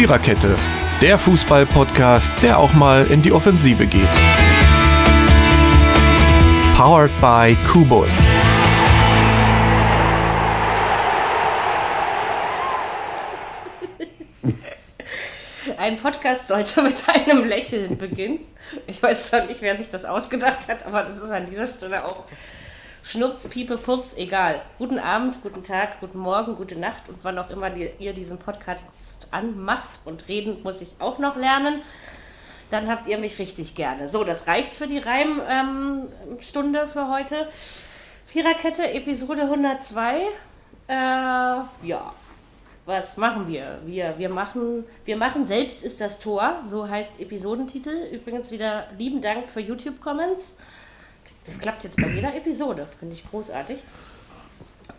Viererkette, der Fußball-Podcast, der auch mal in die Offensive geht. Powered by Kubus. Ein Podcast sollte mit einem Lächeln beginnen. Ich weiß zwar nicht, wer sich das ausgedacht hat, aber das ist an dieser Stelle auch Schnurz, Piepe, Furz, egal. Guten Abend, guten Tag, guten Morgen, gute Nacht und wann auch immer die, ihr diesen Podcast anmacht. Und reden muss ich auch noch lernen. Dann habt ihr mich richtig gerne. So, das reicht für die Reimstunde ähm, für heute. Viererkette, Episode 102. Äh, ja, was machen wir? Wir, wir, machen, wir machen Selbst ist das Tor, so heißt Episodentitel. Übrigens wieder lieben Dank für YouTube-Comments. Das klappt jetzt bei jeder Episode, finde ich großartig.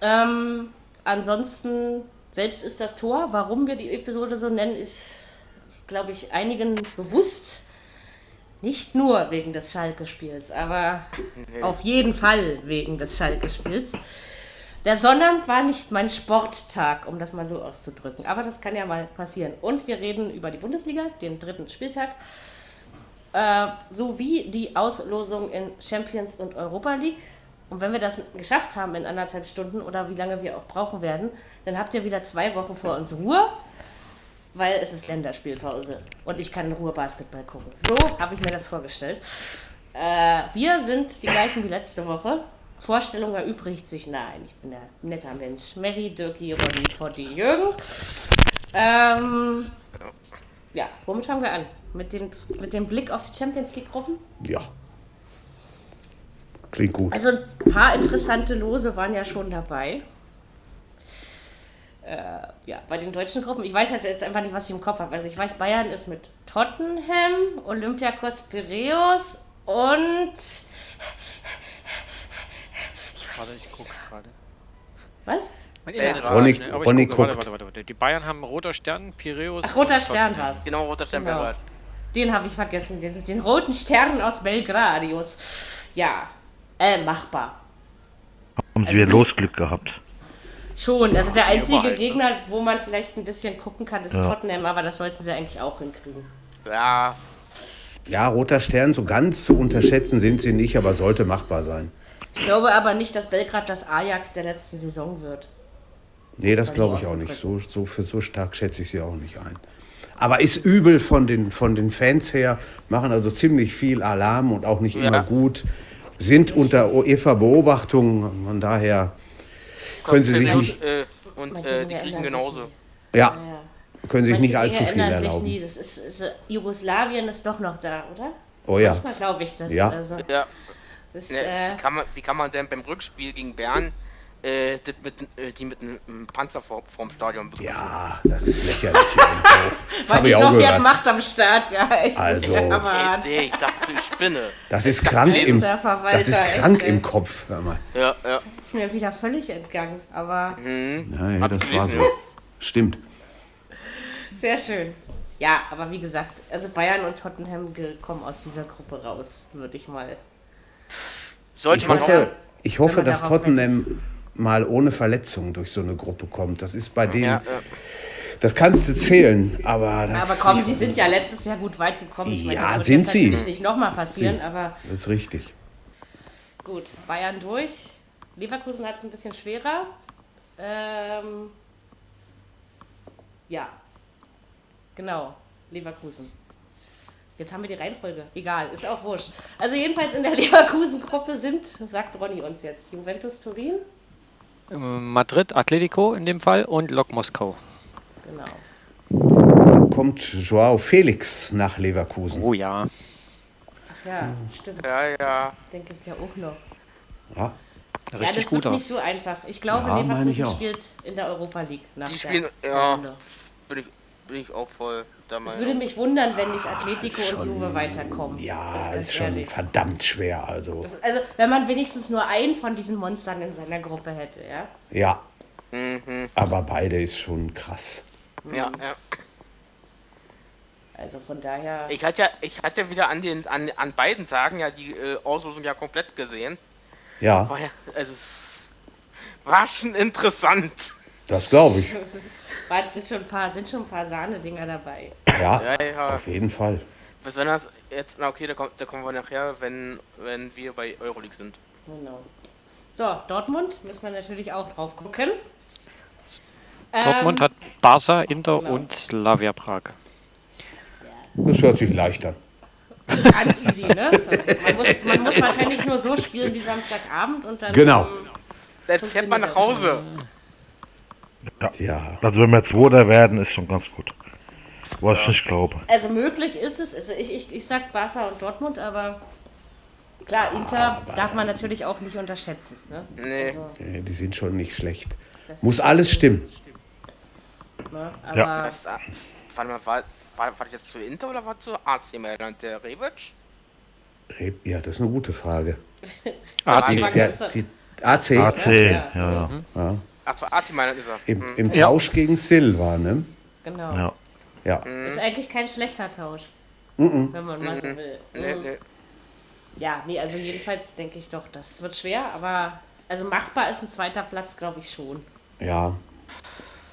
Ähm, ansonsten, Selbst ist das Tor. Warum wir die Episode so nennen, ist, glaube ich, einigen bewusst. Nicht nur wegen des Schalke-Spiels, aber nee. auf jeden Fall wegen des Schalke-Spiels. Der Sonnabend war nicht mein Sporttag, um das mal so auszudrücken. Aber das kann ja mal passieren. Und wir reden über die Bundesliga, den dritten Spieltag, äh, sowie die Auslosung in Champions und Europa League. Und wenn wir das geschafft haben in anderthalb Stunden oder wie lange wir auch brauchen werden, dann habt ihr wieder zwei Wochen vor uns Ruhe, weil es ist Länderspielpause und ich kann in Ruhe Basketball gucken. So habe ich mir das vorgestellt. Äh, wir sind die gleichen wie letzte Woche. Vorstellung erübrigt sich. Nein, ich bin ein netter Mensch. Mary, Dirki, Ronny, Totti, Jürgen. Ähm, ja, womit fangen wir an? Mit, den, mit dem Blick auf die Champions League-Gruppen? Ja. Klingt gut. Also ein paar interessante Lose waren ja schon dabei. Äh, ja, bei den deutschen Gruppen. Ich weiß jetzt einfach nicht, was ich im Kopf habe. Also ich weiß, Bayern ist mit Tottenham, Olympiakos Piraeus und Warte, ich gucke gerade. Was? Ronny, ne? Ronny gucke, warte, warte, warte, warte. Die Bayern haben roter Stern, Piräus. Ach, roter Stern war es. Genau, roter Stern genau. Den habe ich vergessen, den, den, roten Stern aus Belgradius. Ja, äh, machbar. Haben sie also, wieder Losglück gehabt? Schon, also der einzige ne? Gegner, wo man vielleicht ein bisschen gucken kann, ist ja. Tottenham, aber das sollten sie eigentlich auch hinkriegen. Ja. Ja, roter Stern, so ganz zu unterschätzen sind sie nicht, aber sollte machbar sein. Ich glaube aber nicht, dass Belgrad das Ajax der letzten Saison wird. Nee, das glaube ich auch nicht. So, so, für so stark schätze ich sie auch nicht ein. Aber ist übel von den, von den Fans her, machen also ziemlich viel Alarm und auch nicht ja. immer gut. Sind unter UEFA-Beobachtung, von daher können sie sich nicht. Äh, und äh, die Griechen genauso. Ja, können sich nicht allzu viel erlauben. Nie. Das ist, ist, Jugoslawien ist doch noch da, oder? Oh ja. Manchmal glaube ich das. Ja. Also. ja. Das, ne, äh, wie, kann man, wie kann man denn beim Rückspiel gegen Bern äh, die, mit, äh, die mit einem Panzer vor, vorm Stadion bekommen? Ja, das ist lächerlich. das habe ich auch gehört. Macht am Start, ja. Echt, also, ja nee, ich dachte, ich spinne. Das ist krank, im, das ist krank im Kopf. Hör mal. Ja, ja. Das ist mir wieder völlig entgangen, aber... Mhm. Ja, ja, das war so. Stimmt. Sehr schön. Ja, aber wie gesagt, also Bayern und Tottenham kommen aus dieser Gruppe raus, würde ich mal sollte ich hoffe, ich hoffe dass Tottenham. Mal ohne Verletzung durch so eine Gruppe kommt. Das ist bei denen. Ja, ja. Das kannst du zählen, aber das. Aber komm, sie sind ja letztes Jahr gut weit gekommen. Ich ja, meine, das sind sie. nicht nochmal passieren, sie. aber. Das ist richtig. Gut, Bayern durch. Leverkusen hat es ein bisschen schwerer. Ähm, ja, genau, Leverkusen. Jetzt haben wir die Reihenfolge. Egal, ist auch wurscht. Also jedenfalls in der Leverkusen-Gruppe sind, sagt Ronny uns jetzt, Juventus Turin. Madrid, Atletico in dem Fall und Lok Moskau. Genau. Dann kommt Joao Felix nach Leverkusen. Oh ja. Ach ja, stimmt. Ja, ja. Den gibt es ja auch noch. Ja. Richtig ja, das gut wird aus. nicht so einfach. Ich glaube, ja, Leverkusen spielt in der Europa League. Nach die spielen, ja, ich, bin ich auch voll es würde mich wundern, wenn nicht Atletico schon, und Juve weiterkommen. Ja, ist, ist schon ehrlich. verdammt schwer. Also. Das, also, wenn man wenigstens nur einen von diesen Monstern in seiner Gruppe hätte, ja? Ja. Mhm. Aber beide ist schon krass. Ja, ja. Also von daher. Ich hatte ja, ich hatte wieder an, den, an, an beiden Tagen ja die äh, Auslosung ja komplett gesehen. Ja. War ja also es war schon interessant. Das glaube ich. sind schon ein paar, sind schon ein paar Sahne-Dinger dabei. Ja, ja, ja, auf jeden Fall. Besonders jetzt, na okay, da, kommt, da kommen wir nachher, wenn, wenn wir bei Euroleague sind. Genau. So, Dortmund müssen wir natürlich auch drauf gucken. Dortmund ähm, hat Barca, Inter genau. und Slavia Prag. Das hört sich leicht an. Ganz easy, ne? Man muss, man muss wahrscheinlich nur so spielen wie Samstagabend und dann. Genau. Dann fährt man nach Hause. Ja. ja. Also wenn wir Zweiter werden, ist schon ganz gut. Was ja. ich nicht glaube. Also möglich ist es. Also ich, ich, ich sag Barca und Dortmund, aber klar, Inter aber darf man natürlich auch nicht unterschätzen. Ne? Nee. Also, nee. Die sind schon nicht schlecht. Muss alles stimmen. Ne? Aber ja. Das, warte mal, war, war, war jetzt zu Inter oder war zu AC Mailand der Rebic? Re ja, das ist eine gute Frage. AC. Die, der, die, AC. AC, ja. ja. Mhm. ja. Ach, Mailand ist er. Im, mhm. im Tausch ja. gegen Silva, ne? Genau. Ja. ja. Mhm. Ist eigentlich kein schlechter Tausch. Mhm. Wenn man mal so will. Nee, nee. Ja, nee, also jedenfalls denke ich doch, das wird schwer, aber also machbar ist ein zweiter Platz, glaube ich schon. Ja,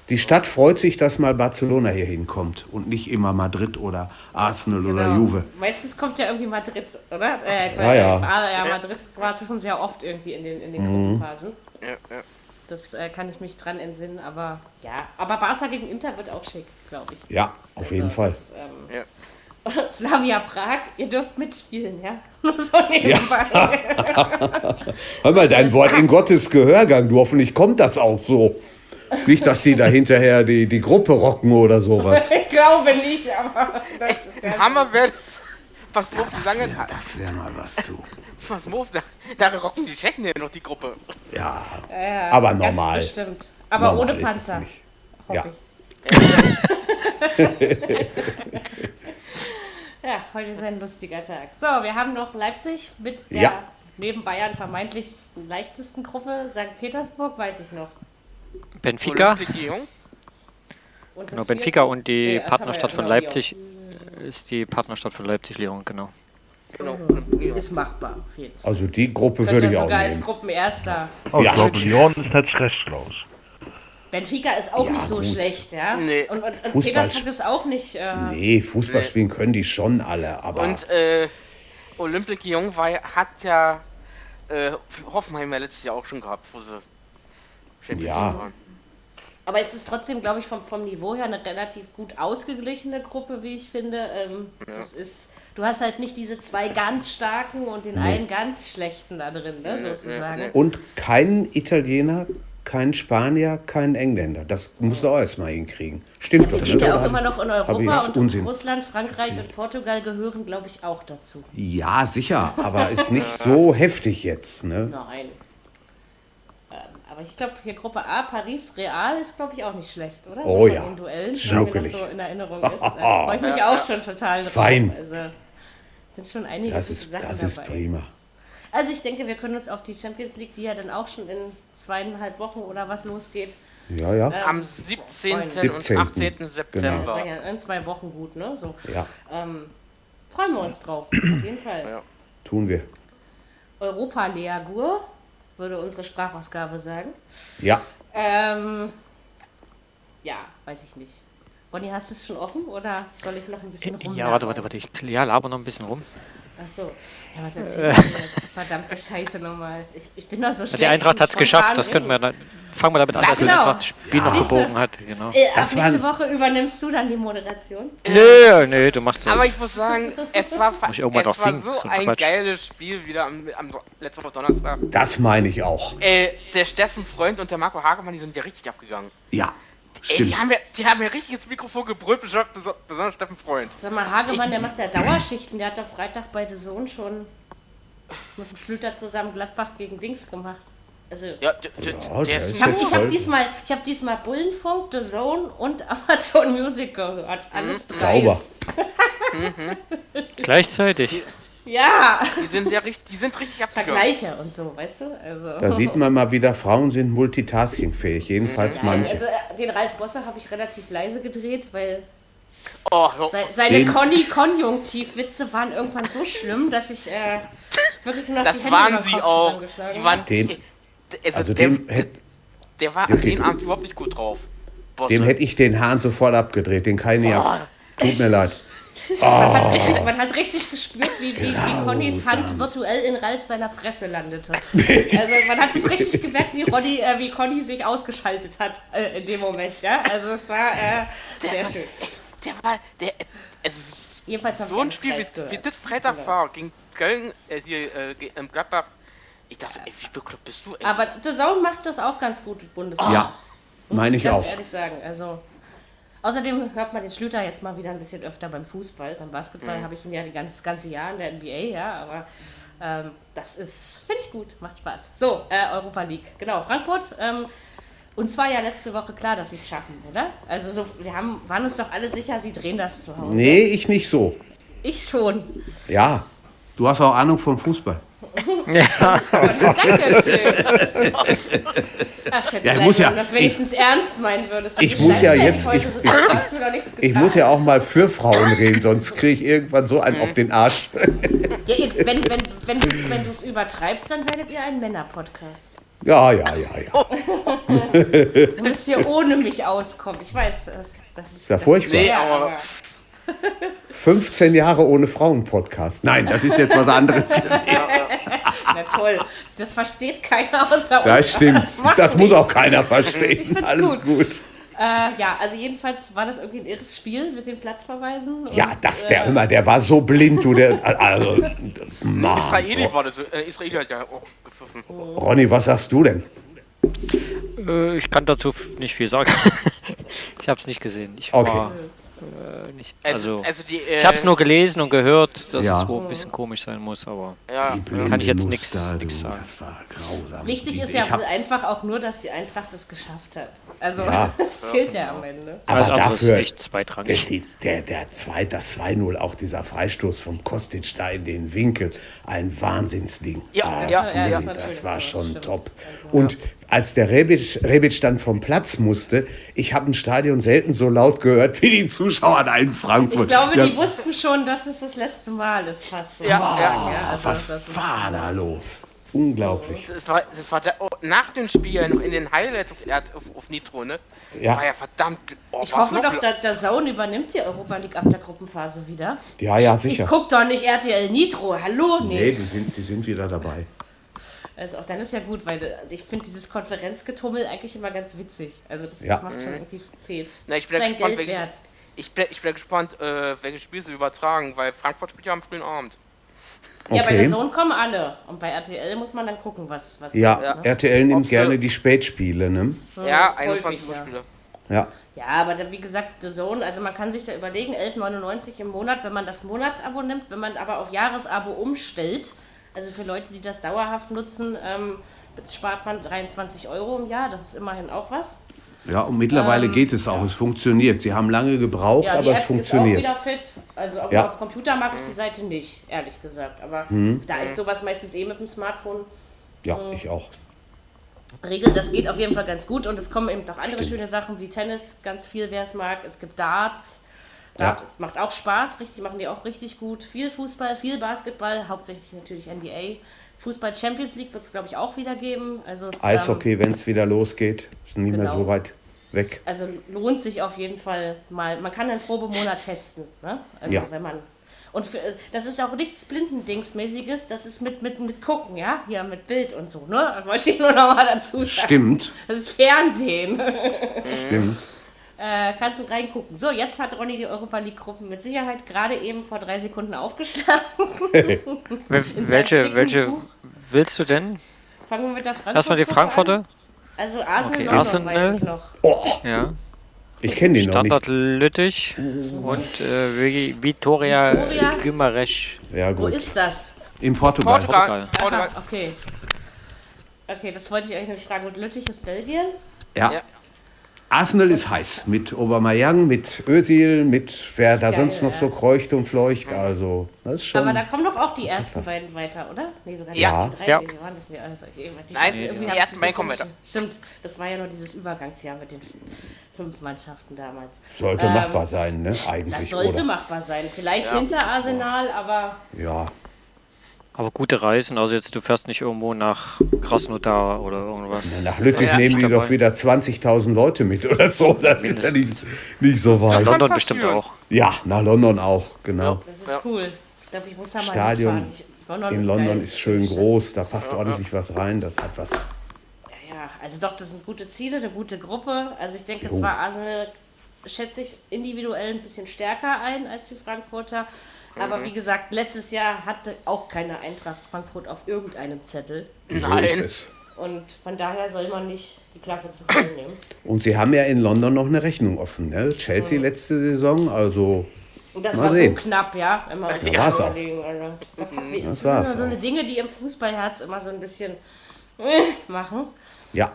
die Stadt freut sich, dass mal Barcelona hier hinkommt und nicht immer Madrid oder Arsenal genau. oder Juve. Meistens kommt ja irgendwie Madrid, oder? Äh, ja, ja. Ah, ja, Madrid war schon sehr oft irgendwie in den, in den mhm. Gruppenphasen. Ja, ja. Das äh, kann ich mich dran entsinnen, aber ja. Aber Barca gegen Inter wird auch schick, glaube ich. Ja, auf also, jeden Fall. Das, ähm, ja. Slavia Prag, ihr dürft mitspielen, ja? so nebenbei. Ja. Hör mal, dein Wort in Gottes Gehörgang, du hoffentlich kommt das auch so. Nicht, dass die da hinterher die, die Gruppe rocken oder sowas. ich glaube nicht, aber. Das Hammer wäre was ja, das lange. Wär, das wäre mal was, du. Was Move, da, da rocken die Tschechen ja noch die Gruppe. Ja, ja aber normal. Bestimmt. Aber normal ohne Panzer. Ja. ja, heute ist ein lustiger Tag. So, wir haben noch Leipzig mit der ja. neben Bayern vermeintlich leichtesten Gruppe. St. Petersburg weiß ich noch. Benfica. Genau, Benfica und die nee, Partnerstadt von genau, Leipzig Lyon. Ist die Partnerstadt von Leipzig Lyon, genau. Genau. Mhm. Ist machbar. Also die Gruppe würde ich auch sogar als Gruppenerster. Oh, ja. Ich glaube, Lyon ist schlecht, glaube ich. Benfica ist auch ja, nicht so gut. schlecht, ja. Nee. Und, und, und Petersburg ist auch nicht. Äh nee, Fußball nee. spielen können die schon alle, aber. Und äh, Olympique Lyon war, hat ja äh, Hoffenheim ja letztes Jahr auch schon gehabt, wo sie Champions ja. waren. Aber es ist trotzdem, glaube ich, vom, vom Niveau her eine relativ gut ausgeglichene Gruppe, wie ich finde. Ähm, ja. Das ist, du hast halt nicht diese zwei ganz starken und den nee. einen ganz schlechten da drin, ne, sozusagen. Und keinen Italiener, keinen Spanier, keinen Engländer. Das musst du auch erstmal hinkriegen. Stimmt ja, doch. Die sind ne? ja auch immer noch in Europa und Unsinn. Russland, Frankreich und Portugal gehören, glaube ich, auch dazu. Ja, sicher, aber ist nicht so heftig jetzt. Ne? Nein. Aber ich glaube, hier Gruppe A, Paris, Real ist, glaube ich, auch nicht schlecht, oder? Oh so ja. In Duellen, wenn das so in Erinnerung ist. Da freue ich mich ja, auch schon total drauf. Fein. Also, sind schon einige das ist, Sachen Das ist dabei. prima. Also ich denke, wir können uns auf die Champions League, die ja dann auch schon in zweieinhalb Wochen oder was losgeht. Ja, ja. Ähm, Am 17. 17. und 18. Genau. September. Genau. In zwei Wochen gut, ne? So. Ja. Ähm, freuen wir uns drauf, auf jeden Fall. Ja. Tun wir. Europa Leagur würde unsere Sprachausgabe sagen. Ja. Ähm, ja, weiß ich nicht. Bonnie, hast du es schon offen oder soll ich noch ein bisschen rum? Ja, warte, warte, warte. Ich ja, laber noch ein bisschen rum. Achso. Ja, was erzähl ich äh. jetzt? Verdammte Scheiße nochmal. Ich, ich bin da so schlecht. Die Eintracht hat es geschafft. Das können wir dann. Fangen wir damit an, dass genau. das Spiel noch gebogen hat. Genau. Äh, das nächste Woche übernimmst du dann die Moderation? Nö, nö, du machst das. Aber ich muss sagen, es war, es war so ein Quatsch. geiles Spiel wieder am, am letzten Woche Donnerstag. Das meine ich auch. Äh, der Steffen Freund und der Marco Hagemann, die sind ja richtig abgegangen. Ja. Ey, die haben, ja, die haben ja richtig ins Mikrofon gebrüllt, besonders Steffen Freund. Sag mal, Hagemann, ich, der macht ja Dauerschichten. Der hat doch Freitag bei The Zone schon mit dem Schlüter zusammen Gladbach gegen Dings gemacht. Also, ja, ich habe hab diesmal, hab diesmal Bullenfunk, The Zone und Amazon Music gehört. Alles mhm. Sauber. mhm. Gleichzeitig. Ja. Die sind ja richtig, die sind richtig abgegangen. Vergleiche und so, weißt du? Also. Da sieht man mal wieder, Frauen sind multitaskingfähig, jedenfalls Nein, manche. Also äh, den Ralf Bosse habe ich relativ leise gedreht, weil oh, seine Conny-Konjunktivwitze waren irgendwann so schlimm, dass ich äh, wirklich nur noch das die Hände waren sie auch. Die waren, den, also, also der, den, der, der war an dem Abend überhaupt nicht gut drauf. dem hätte ich den Hahn sofort abgedreht. Den kann ich oh, Tut mir leid. Oh. Man, hat richtig, man, hat richtig, gespürt, wie, wie, wie Connys Hand virtuell in Ralf seiner Fresse landete. Also man hat es richtig gemerkt, wie, Ronny, äh, wie Conny sich ausgeschaltet hat äh, in dem Moment. Ja? Also es war äh, sehr der schön. der war, der, also Jedenfalls so ein Spiel wie, wie das Freitag genau. war gegen Köln, äh, hier äh, im Gladbach. Ich dachte, ey, wie bekloppt bist du? Ey? Aber The Zone macht das auch ganz gut, Bundesliga. Ja, meine ich, ich auch. ehrlich sagen, also Außerdem hört man den Schlüter jetzt mal wieder ein bisschen öfter beim Fußball. Beim Basketball mhm. habe ich ihn ja die ganze, ganze Jahr in der NBA, ja, aber ähm, das ist, finde ich gut, macht Spaß. So, äh, Europa League. Genau, Frankfurt. Ähm, uns war ja letzte Woche klar, dass sie es schaffen, oder? Also so, wir haben, waren uns doch alle sicher, sie drehen das zu Hause. Nee, ich nicht so. Ich schon. Ja, du hast auch Ahnung von Fußball. Ja. Danke schön. Ach, ich hätte ja, ich muss ja, das wenigstens ich, ernst meinen würdest. Ich muss ja jetzt, ich, ich, ich, muss ja auch mal für Frauen reden, sonst kriege ich irgendwann so einen auf den Arsch. Ja, wenn, wenn, wenn, wenn du es übertreibst, dann werdet ihr ein Männer-Podcast. Ja, ja, ja, ja. du musst hier ohne mich auskommen. Ich weiß, das, das ist, ist ja furchtbar. Nee, aber 15 Jahre ohne Frauen-Podcast. Nein, das ist jetzt was anderes. Na toll, das versteht keiner außer uns. Das stimmt, das, das muss auch keiner verstehen. Alles gut. gut. Äh, ja, also jedenfalls war das irgendwie ein irres Spiel mit den Platzverweisen. Ja, und, das, der äh, immer, der war so blind, du, der, also, Mann, Israeli war das, äh, Israeli hat ja auch gepfiffen. Ronny, was sagst du denn? Äh, ich kann dazu nicht viel sagen. ich habe es nicht gesehen. Ich okay. war äh, nicht. Also, also, also die, äh, ich habe es nur gelesen und gehört, dass ja. es wohl ein bisschen komisch sein muss, aber ja. kann ich jetzt nichts sagen. Das war grausam. Wichtig ist ja wohl einfach auch nur, dass die Eintracht es geschafft hat. Also ja. das zählt ja am Ende. Aber also dafür echt zweitrangig. Der, der, der zwei, das 2-0, auch dieser Freistoß vom Kostic da in den Winkel, ein Wahnsinnsding. Ja, ja, ja, ja, das, das war schon stimmt. top. Und als der Rebic, Rebic dann vom Platz musste, ich habe ein Stadion selten so laut gehört wie die Zuschauer da in Frankfurt. Ich glaube, ja. die wussten schon, dass es das letzte Mal ist fast. So. Ja, wow, ja, also was war da los? Unglaublich. Das war, das war der, oh, nach dem Spiel noch in den Highlights auf, auf, auf Nitro, ne? Ja. War ja verdammt. Oh, ich hoffe doch, der, der Zone übernimmt die Europa League ab der Gruppenphase wieder. Ja, ja, sicher. Ich guck doch nicht RTL Nitro. Hallo? Nee, nee die, sind, die sind wieder dabei. Also auch dann ist ja gut, weil ich finde dieses Konferenzgetummel eigentlich immer ganz witzig. Also das, ja. das macht schon irgendwie Fets. Na, ich bin gespannt, welches, ich bin, ich bin gespannt, äh, welches Spiel sie übertragen, weil Frankfurt spielt ja am frühen Abend. Ja, bei der Sohn kommen alle. Und bei RTL muss man dann gucken, was. was ja, kommt, ne? RTL nimmt Ob gerne die Spätspiele, ne? Ja, 21 Uhr Spiele. Ja. Ja, aber dann, wie gesagt, The Zone, also man kann sich ja überlegen, 11,99 im Monat, wenn man das Monatsabo nimmt, wenn man aber auf Jahresabo umstellt, also für Leute, die das dauerhaft nutzen, ähm, spart man 23 Euro im Jahr, das ist immerhin auch was. Ja, und mittlerweile ähm, geht es auch, ja. es funktioniert. Sie haben lange gebraucht, ja, aber es funktioniert. Ist auch wieder fit. Also ja. auf Computer mag ich die Seite nicht, ehrlich gesagt. Aber hm. da ist sowas meistens eh mit dem Smartphone. Ja, hm. ich auch. Regel, das geht auf jeden Fall ganz gut und es kommen eben noch andere Stimmt. schöne Sachen wie Tennis, ganz viel, wer es mag. Es gibt Darts. Ja. Es macht auch Spaß, richtig, machen die auch richtig gut. Viel Fußball, viel Basketball, hauptsächlich natürlich NBA. Fußball Champions League wird es, glaube ich, auch wieder geben. Also es, Eishockey, ähm, wenn es wieder losgeht, ist nie genau. mehr so weit weg. Also lohnt sich auf jeden Fall mal. Man kann einen Probemonat testen. Ne? Also ja. wenn man. Und für, das ist auch nichts Blindendingsmäßiges, das ist mit, mit, mit Gucken, ja? Hier mit Bild und so, ne? Das wollte ich nur noch mal dazu sagen. Stimmt. Das ist Fernsehen. Stimmt. Äh, kannst du reingucken. So, jetzt hat Ronny die Europa League-Gruppen mit Sicherheit gerade eben vor drei Sekunden aufgeschlagen. welche welche willst du denn? Fangen wir mit der Frankfurt Erstmal die Frankfurter. An. Also Arsenal, okay, Arsenal weiß ich noch. Oh. Ja. Ich kenne den noch nicht. Lüttich und äh, Vitoria, Vitoria Guimarães. Ja, gut. Wo ist das? In Portugal. Portugal. Portugal. Aha, okay. Okay, das wollte ich euch nämlich fragen. Und Lüttich ist Belgien? ja. ja. Arsenal ist heiß. Mit Aubameyang, mit Özil, mit wer da geil, sonst noch ja. so kreucht und fleucht. Also, das ist schon. Aber da kommen doch auch die ersten beiden weiter, oder? Nee, sogar die ja. ersten drei. Ja. Nee, waren das nicht. Also, ich, ich, Nein, die ersten beiden kommen weiter. Stimmt, das war ja nur dieses Übergangsjahr mit den fünf Mannschaften damals. Sollte ähm, machbar sein, ne? Eigentlich. Das sollte oder? machbar sein. Vielleicht ja. hinter Arsenal, aber. Ja. Aber gute Reisen, also jetzt du fährst nicht irgendwo nach Krasnodar oder irgendwas. Ja, nach Lüttich ja, nehmen die dabei. doch wieder 20.000 Leute mit oder so. Das ist ja nicht, nicht so weit. Nach London bestimmt auch. Ja, nach London auch, genau. Das ist cool. Darf ich muss da mal Stadion London in ist London geil. ist schön groß, da passt ordentlich was rein, das hat was. Ja, also doch, das sind gute Ziele, eine gute Gruppe. Also ich denke jo. zwar, Arsenal schätze ich individuell ein bisschen stärker ein als die Frankfurter. Aber mhm. wie gesagt, letztes Jahr hatte auch keine Eintracht Frankfurt auf irgendeinem Zettel. Nein. Und von daher soll man nicht die Klappe zu voll nehmen. Und sie haben ja in London noch eine Rechnung offen. Ne? Chelsea mhm. letzte Saison, also. Und das war sehen. so knapp, ja. Immer das ja, war's auch. Also, das, mhm. das war's so eine Dinge, die im Fußballherz immer so ein bisschen äh, machen. Ja.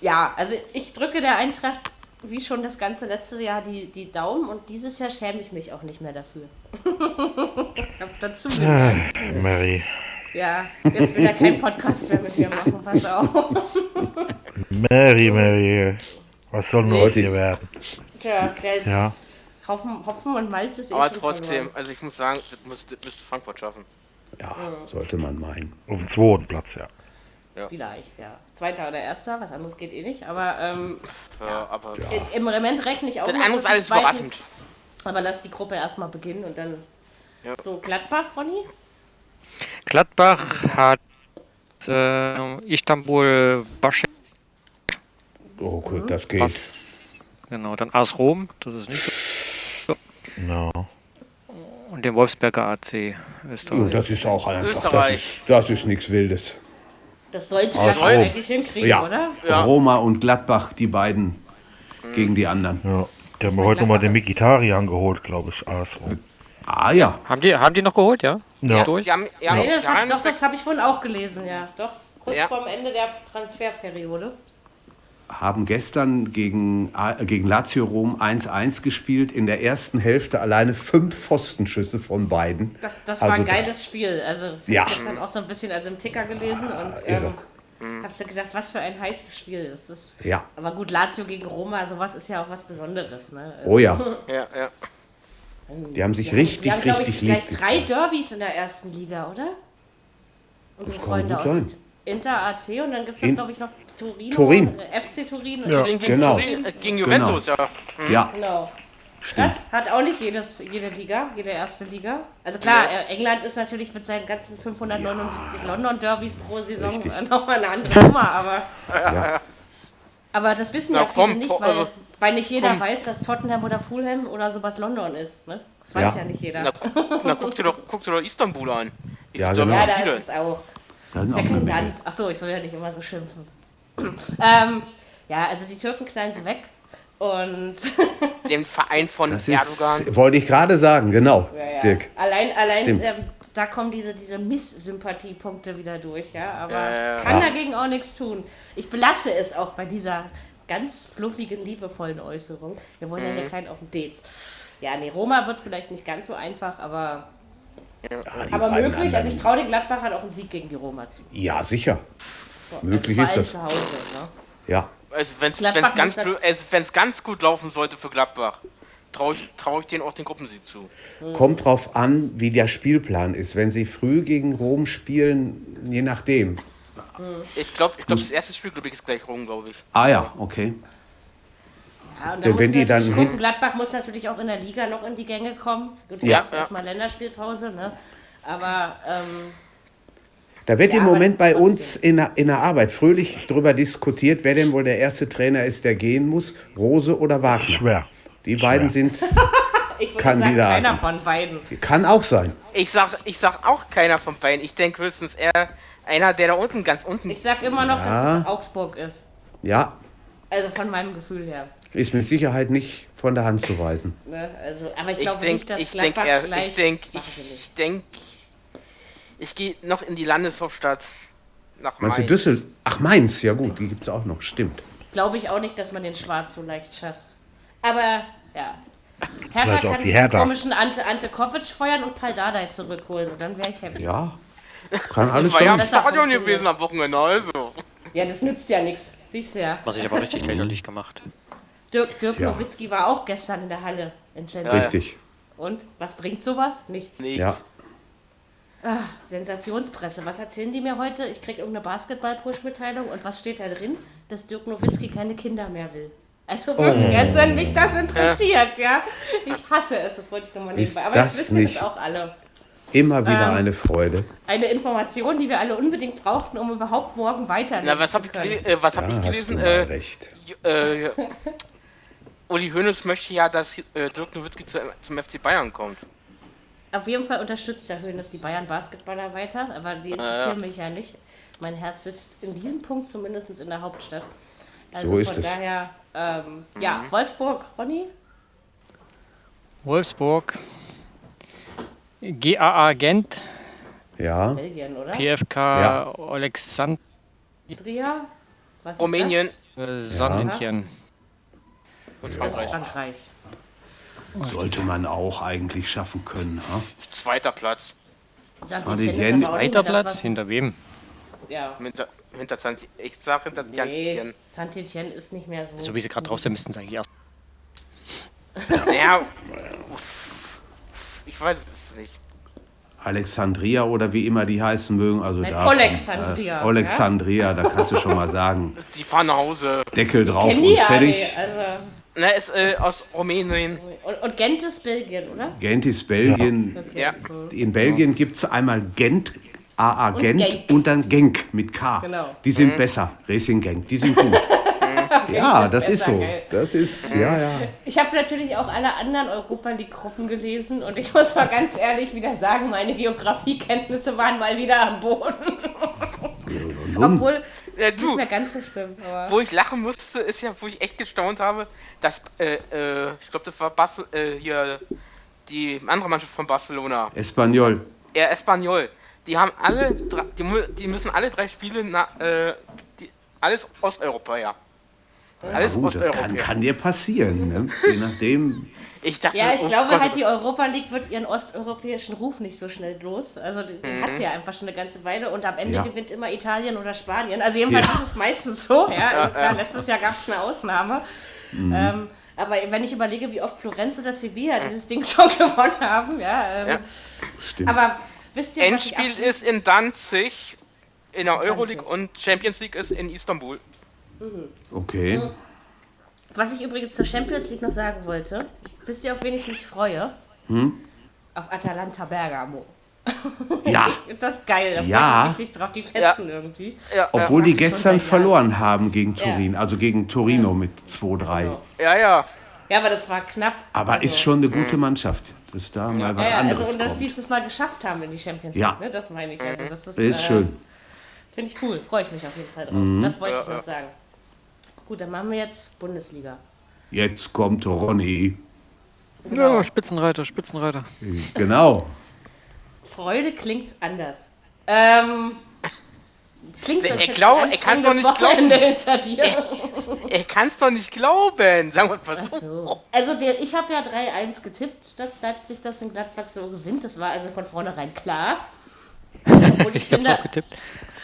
Ja, also ich drücke der Eintracht wie schon das ganze letzte Jahr die, die Daumen und dieses Jahr schäme ich mich auch nicht mehr dafür. ich hab dazu ah, Mary. Ja, jetzt will er keinen Podcast mehr mit mir machen, pass auf. Mary, Mary. Was soll nur aus dir werden? Tja, jetzt ja. Hopfen, Hopfen und Malz ist eh Aber trotzdem, also ich muss sagen, das müsste Frankfurt schaffen. Ja, sollte man meinen. Auf dem zweiten Platz, ja. Ja. Vielleicht, ja. Zweiter oder erster, was anderes geht eh nicht. Aber, ähm, ja, aber ja. im Moment rechne ich auch. Das andere ist alles überraschend. Aber lass die Gruppe erstmal beginnen und dann ja. so Gladbach, Ronny? Gladbach hat äh, Istanbul Baschek. Oh, gut, mhm. das geht. Was? Genau, dann AS Rom, das ist nicht so. No. Und den Wolfsberger AC. Österreich. Oh, das ist auch einfach. Das ist, das ist nichts Wildes. Das sollte man eigentlich hinkriegen, ja. oder? Ja. Roma und Gladbach, die beiden mhm. gegen die anderen. Ja. Die haben heute nochmal den Mikitarian geholt, glaube ich. ASO. Ah ja. Haben die, haben die noch geholt, ja? Ja. Durch? Die haben, ja, nee, das hat, doch, das habe ich vorhin auch gelesen, ja. Doch, kurz ja. vorm Ende der Transferperiode haben gestern gegen, äh, gegen Lazio Rom 1-1 gespielt. In der ersten Hälfte alleine fünf Pfostenschüsse von beiden. Das, das also war ein geiles Spiel. Also, das ja. habe ich gestern auch so ein bisschen als im Ticker gelesen und ähm, mhm. habe so gedacht, was für ein heißes Spiel. Das ist, ja. Aber gut, Lazio gegen Roma, sowas ist ja auch was Besonderes. Ne? Oh ja. ja, ja. Die haben sich die richtig, haben, die haben, richtig lieb gleich drei Derbys in der ersten Liga, oder? Unsere Freunde aus. Sein. Inter AC und dann gibt es, glaube ich, noch Torino, Turin. Äh, FC Turin. Ja. Turin gegen, genau. Turin, äh, gegen Juventus, genau. ja. Mhm. Ja. Genau. Stimmt. Das hat auch nicht jedes, jede Liga, jede erste Liga. Also klar, ja. Äh, England ist natürlich mit seinen ganzen 579 ja. London-Derbys pro Saison nochmal eine andere Nummer, aber, ja. aber das wissen ja, viele nicht, weil, also, weil nicht jeder komm. weiß, dass Tottenham oder Fulham oder sowas London ist. Ne? Das weiß ja, nicht jeder. Na, na guck, dir doch, guck dir doch Istanbul an. Ja, genau. ja, da ist es auch. Das ist ja kein Land. Achso, ich soll ja nicht immer so schimpfen. ähm, ja, also die Türken knallen sie weg. Und den Verein von das Erdogan. Ist, wollte ich gerade sagen, genau, ja, ja. Dirk. Allein, allein ähm, da kommen diese, diese Misssympathiepunkte wieder durch, ja. Aber ja, ich kann dagegen auch nichts tun. Ich belasse es auch bei dieser ganz fluffigen, liebevollen Äußerung. Wir wollen mhm. ja hier mhm. keinen auf den Dates. Ja, nee, Roma wird vielleicht nicht ganz so einfach, aber ja, aber möglich, also ich traue den Gladbachern auch einen Sieg gegen die Roma zu. Ja, sicher. So, möglich also ist das. Zu Hause, ne? Ja. Also wenn es ganz, also ganz gut laufen sollte für Gladbach, traue ich, trau ich denen auch den Gruppensieg zu. Hm. Kommt drauf an, wie der Spielplan ist. Wenn sie früh gegen Rom spielen, je nachdem. Ich glaube, ich glaub, das erste Spiel ich, ist gleich Rom, glaube ich. Ah ja, okay. Ja, und dann wenn die dann gucken, Gladbach muss natürlich auch in der Liga noch in die Gänge kommen. Gut, ja. jetzt ja. erstmal Länderspielpause, ne? Aber ähm, da wird ja, im Moment bei uns in der, in der Arbeit fröhlich darüber diskutiert, wer denn wohl der erste Trainer ist, der gehen muss, Rose oder Wagner. Schwer. Die Schwer. beiden sind ich Kandidaten. Sagen, keiner von beiden. Kann auch sein. Ich sag, ich sag auch keiner von beiden. Ich denke höchstens eher einer, der da unten, ganz unten. Ich sag immer noch, ja. dass es Augsburg ist. Ja. Also von meinem Gefühl her. Ist mit Sicherheit nicht von der Hand zu weisen. Ne, also, aber ich glaube nicht, dass ich Gladbach denk, gleich... Ich denke, ich denke, ich gehe noch in die Landeshauptstadt nach Mainz. Meinst du Düssel? Ach, Mainz, ja gut, die gibt es auch noch, stimmt. Glaube ich auch nicht, dass man den Schwarz so leicht schasst. Aber, ja. Hertha kann die Hertha. komischen Ante, Ante Kovic feuern und Paldadei zurückholen und dann wäre ich happy. Ja, kann alles sein. Ich war ja im Stadion gewesen am Wochenende, also. Ja, das nützt ja nichts. Siehst du ja. Was ich aber richtig lächerlich gemacht. Dirk, Dirk ja. Nowitzki war auch gestern in der Halle in Chelsea. Richtig. Und was bringt sowas? Nichts. Nichts. Ja. Ach, Sensationspresse. Was erzählen die mir heute? Ich kriege irgendeine Basketball-Push-Mitteilung und was steht da drin? Dass Dirk Nowitzki keine Kinder mehr will. Also wirklich, oh. als wenn mich das interessiert, ja. Ich hasse es, das wollte ich nochmal nebenbei. Aber das wissen nicht. auch alle. Immer wieder ähm, eine Freude. Eine Information, die wir alle unbedingt brauchten, um überhaupt morgen weiter Na, was habe ich, äh, was hab ja, ich gelesen? Äh, recht. Äh, Uli Hoeneß möchte ja, dass äh, Dirk Nowitzki zu, zum FC Bayern kommt. Auf jeden Fall unterstützt der Hoeneß die Bayern Basketballer weiter, aber die interessieren ja. mich ja nicht. Mein Herz sitzt in diesem Punkt zumindest in der Hauptstadt. Also so ist von es. daher, ähm, mhm. ja, Wolfsburg, Ronny? Wolfsburg, GAA Gent. Ja. Belgien, oder? PFK ja. Alexandria. Rumänien. Äh, Sandentjen. Und Frankreich. Frankreich. Sollte man auch eigentlich schaffen können. Ha? Zweiter Platz. Zweiter Platz? Hinter wem? Ja. Hinter, hinter Sant ich sag hinter nee, Saint-Etienne ist nicht mehr so. So wie sie gerade drauf sind, müssten sie eigentlich erst. Naja. ich weiß es nicht. Alexandria oder wie immer die heißen mögen. Also Nein, da, Alexandria. Äh, Alexandria, ja? da kannst du schon mal sagen. Die fahren nach Hause. Deckel drauf und fertig. Also. Na, ist äh, aus Rumänien. Und, und, Gent ist Belgien, oder? Gent ist Belgien. Ja. Okay. In Belgien gibt es einmal Gent, AA Gent und, Genk. und dann Genk mit K. Genau. Die sind mhm. besser, Racing Genk, die sind gut. ja, das ist so. Das ist, ja, ja. Ich habe natürlich auch alle anderen Europa League-Gruppen gelesen und ich muss mal ganz ehrlich wieder sagen, meine Geografiekenntnisse waren mal wieder am Boden. Obwohl, ja, du, nicht mehr ganz so schlimm. Wo ich lachen musste, ist ja, wo ich echt gestaunt habe, dass, äh, äh, ich glaube, das war Bas äh, hier die andere Mannschaft von Barcelona. Espanyol. Ja, Espanyol. Die haben alle, die, die müssen alle drei Spiele, na, äh, die, alles Osteuropa, ja. Alles ja, gut, das kann, kann, dir passieren, ne? je nachdem. Ich dachte, ja, ich oh glaube Gott. halt, die Europa League wird ihren osteuropäischen Ruf nicht so schnell los. Also den mhm. hat sie ja einfach schon eine ganze Weile und am Ende ja. gewinnt immer Italien oder Spanien. Also jedenfalls ja. ist es meistens so. Ja? Also, klar, letztes Jahr gab es eine Ausnahme. Mhm. Ähm, aber wenn ich überlege, wie oft Florenz oder Sevilla dieses Ding schon gewonnen haben, ja. Ähm, ja. Stimmt. Aber wisst ihr, Endspiel ist in Danzig in der Euroleague und Champions League ist in Istanbul. Mhm. Okay. Mhm. Was ich übrigens zur Champions League noch sagen wollte, wisst ihr, auf wen ich mich freue? Hm? Auf Atalanta Bergamo. Ja. das ist geil, da ja. freue ich mich drauf, die fetzen ja. irgendwie. Ja. Obwohl die gestern verloren haben gegen Turin, also gegen Torino mit 2-3. Also. Ja, ja. Ja, aber das war knapp. Aber also. ist schon eine gute Mannschaft, dass da mal was ja, anderes also, Und dass die dieses Mal geschafft haben in die Champions League, ja. ne? das meine ich. Also, das ist, ist äh, schön. Finde ich cool, freue ich mich auf jeden Fall drauf. Mhm. Das wollte ich noch sagen. Gut, dann machen wir jetzt Bundesliga. Jetzt kommt Ronny. Genau. Ja, Spitzenreiter, Spitzenreiter. Genau. Freude klingt anders. Ähm, klingt so, ich glaube, er kann es doch nicht glauben. Hinter dir. Er, kann es doch nicht glauben. Sagen wir mal so. so. Also der, ich habe ja 3-1 getippt, dass Leipzig das in Gladbach so gewinnt. Das war also von vornherein klar. Und ich, ich habe auch getippt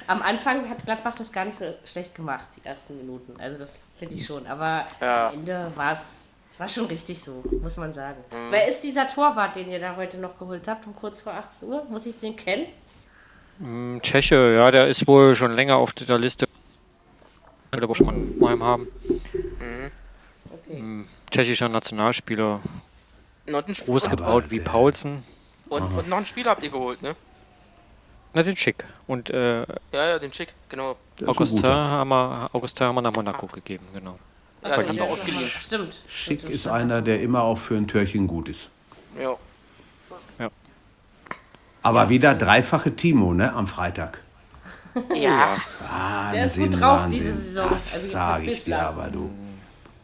am Anfang hat Gladbach das gar nicht so schlecht gemacht, die ersten Minuten. Also das finde ich schon. Aber ja. am Ende war es, es war schon richtig so, muss man sagen. Mhm. Wer ist dieser Torwart, den ihr da heute noch geholt habt, um kurz vor 18 Uhr? Muss ich den kennen? Mm, Tscheche, ja, der ist wohl schon länger auf der Liste. Der wir schon mal haben. Mhm. Okay. Mm, tschechischer Nationalspieler. Groß gebaut wie Paulsen. Und, und noch einen Spieler habt ihr geholt, ne? Na, den Schick. Und, äh, ja, ja, den Schick, genau. Augustin haben, wir, Augustin haben wir nach Monaco ah. gegeben, genau. Also, ja, ja, ausgeliehen. Stimmt. Schick stimmt, ist stimmt. einer, der immer auch für ein Törchen gut ist. Ja. ja. Aber wieder dreifache Timo, ne, am Freitag. Ja. Wahnsinn, der ist gut drauf Wahnsinn. diese Saison. Das also sage ich dir aber, du.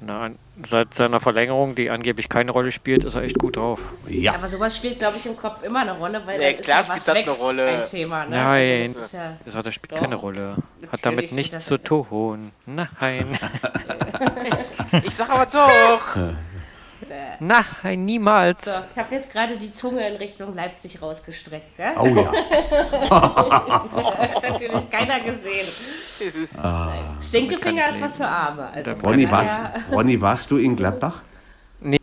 Na, seit seiner Verlängerung, die angeblich keine Rolle spielt, ist er echt gut drauf. Ja. Aber sowas spielt, glaube ich, im Kopf immer eine Rolle, weil ja, klar ist ja was spielt weg eine Rolle. ein Thema. Ne? Nein, also das, ja das, das spielt doch. keine Rolle. Hat damit nichts zu tun. Nein. ich sag aber doch. Nein, niemals. So, ich habe jetzt gerade die Zunge in Richtung Leipzig rausgestreckt. Ja? Oh ja. Hat natürlich keiner gesehen. Ah. Stinkefinger ist was für Arme. Also Ronny, warst, Ronny, warst du in Gladbach? Nee.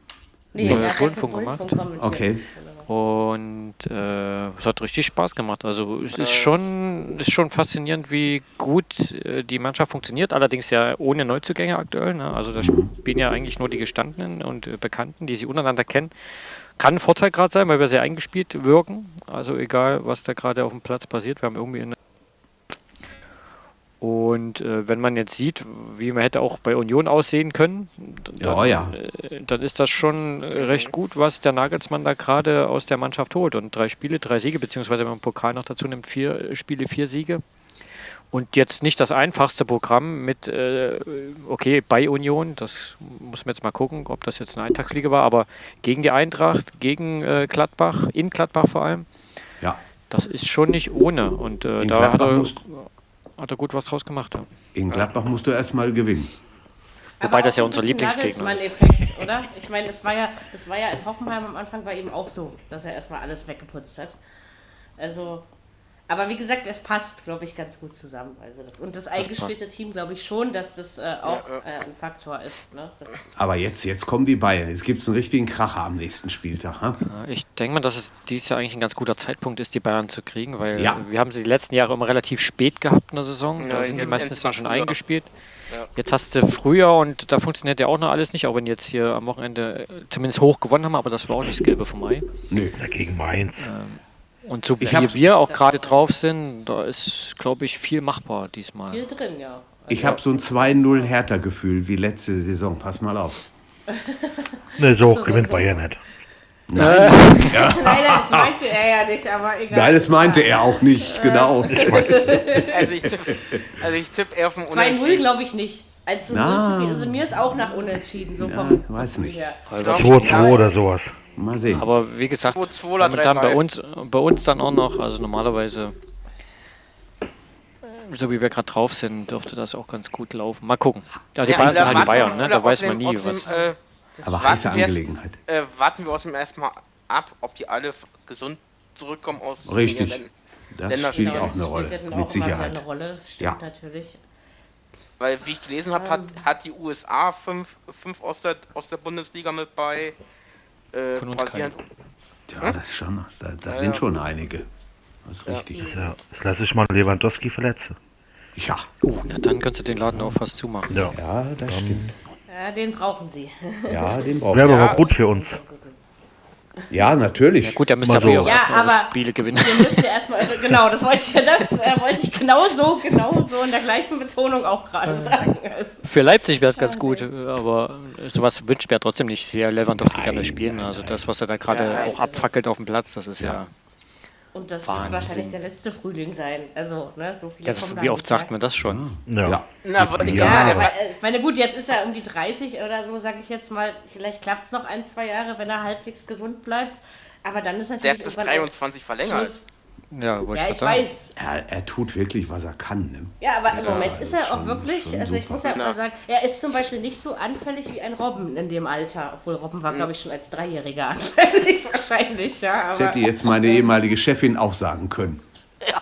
Nee, nee. Rundfunk gemacht. Okay. Und äh, es hat richtig Spaß gemacht. Also es ist schon, ist schon faszinierend, wie gut äh, die Mannschaft funktioniert. Allerdings ja ohne Neuzugänge aktuell. Ne? Also da spielen ja eigentlich nur die Gestandenen und äh, Bekannten, die sie untereinander kennen. Kann ein Vorteil gerade sein, weil wir sehr eingespielt wirken. Also egal, was da gerade auf dem Platz passiert, wir haben irgendwie eine und äh, wenn man jetzt sieht, wie man hätte auch bei Union aussehen können, dann, ja, ja. Äh, dann ist das schon äh, recht gut, was der Nagelsmann da gerade aus der Mannschaft holt. Und drei Spiele, drei Siege, beziehungsweise wenn man Pokal noch dazu nimmt, vier Spiele, vier Siege. Und jetzt nicht das einfachste Programm mit, äh, okay, bei Union, das muss man jetzt mal gucken, ob das jetzt eine Eintagsfliege war, aber gegen die Eintracht, gegen äh, Gladbach, in Gladbach vor allem. Ja. Das ist schon nicht ohne. Und äh, da Gladbach hat er, hat er gut was draus gemacht. Ja. In Gladbach musst du erstmal gewinnen. Wobei das ja unser Lieblingsgegner ist. Effekt, oder? Ich meine, es war ja, das war ja in Hoffenheim am Anfang bei ihm auch so, dass er erstmal alles weggeputzt hat. Also aber wie gesagt, es passt, glaube ich, ganz gut zusammen. Also das, und das eingespielte Team, glaube ich schon, dass das äh, auch äh, ein Faktor ist. Ne? Aber jetzt, jetzt kommen die Bayern. Jetzt gibt es einen richtigen Kracher am nächsten Spieltag. Hm? Ich denke mal, dass es dieses Jahr eigentlich ein ganz guter Zeitpunkt ist, die Bayern zu kriegen, weil ja. wir haben sie die letzten Jahre immer relativ spät gehabt in der Saison. Da sind die meistens dann schon eingespielt. Ja. Jetzt hast du früher und da funktioniert ja auch noch alles nicht, auch wenn jetzt hier am Wochenende äh, zumindest hoch gewonnen haben, aber das war auch nicht das Gelbe vom Mai. Nö, dagegen Mainz. Ähm, und so wie wir auch gerade drauf sind, da ist, glaube ich, viel machbar diesmal. Viel drin, ja. Also ich habe so ein 2-0 Härter-Gefühl wie letzte Saison. Pass mal auf. ne, so, so gewinnt so, Bayern nicht. Nein. ja. Nein, das meinte er ja nicht, aber egal. Nein, das meinte er auch nicht, genau. Ich also ich tippe also tipp eher vom 2-0 glaube ich nicht. Also, also mir ist auch nach Unentschieden. So ja, vom, weiß nicht. 2-2 oder sowas. Mal sehen. Aber wie gesagt, 2, 2 momentan bei uns, bei uns dann auch noch, also normalerweise, so wie wir gerade drauf sind, dürfte das auch ganz gut laufen. Mal gucken. Ja, die ja, Bayern sind halt die Bayern, ne? da weiß man nie, was. Äh, aber heiße Angelegenheit. Erst, äh, warten wir aus dem erstmal ab, ob die alle gesund zurückkommen aus Richtig. Den das Länder spielt auch eine Rolle, mit Sicherheit. Eine Rolle, stimmt ja. natürlich. Weil, wie ich gelesen habe, hat, ähm. hat die USA fünf, fünf aus, der, aus der Bundesliga mit bei. Äh, Von uns Brasilien. Ja, hm? das, schon, da, da ja, sind ja. schon einige. Das ist richtig. Ja, das lasse ich mal Lewandowski verletzen. Ja. Oh, na dann kannst du den Laden auch fast zumachen. Ja, ja das um, stimmt. Ja, den brauchen sie. Ja, den brauchen wir. Wäre aber gut für uns. Ja, natürlich. Ja, gut, der müsste so. ja, aber Spiele gewinnen. Ihr müsst ja erstmal, genau, das wollte ich, das äh, wollte ich genau so, genau so in der gleichen Betonung auch gerade sagen. Also, Für Leipzig wäre es ganz gut, aber sowas wünscht mir ja trotzdem nicht sehr Lewandowski gerne spielen. Also das, was er da gerade ja, auch abfackelt auf dem Platz, das ist ja, ja und das Wahnsinn. wird wahrscheinlich der letzte Frühling sein. Also, ne, so viele ja, das, Wie oft sagt man das schon? Ja. ja. Na, aber, ja, ja aber, ich meine, gut, jetzt ist er um die 30 oder so, sage ich jetzt mal. Vielleicht klappt es noch ein, zwei Jahre, wenn er halbwegs gesund bleibt. Aber dann ist natürlich. Der hat bis 23 verlängert. Schluss. Ja, ja ich, weiß. Er, er, tut wirklich, was er kann. Ne? Ja, aber im Moment ist er auch wirklich, also ich muss ja mal sagen, er ist zum Beispiel nicht so anfällig wie ein Robben in dem Alter. Obwohl Robben war, mhm. glaube ich, schon als Dreijähriger anfällig, wahrscheinlich. Ja, aber, das hätte jetzt meine ehemalige Chefin auch sagen können. Ja.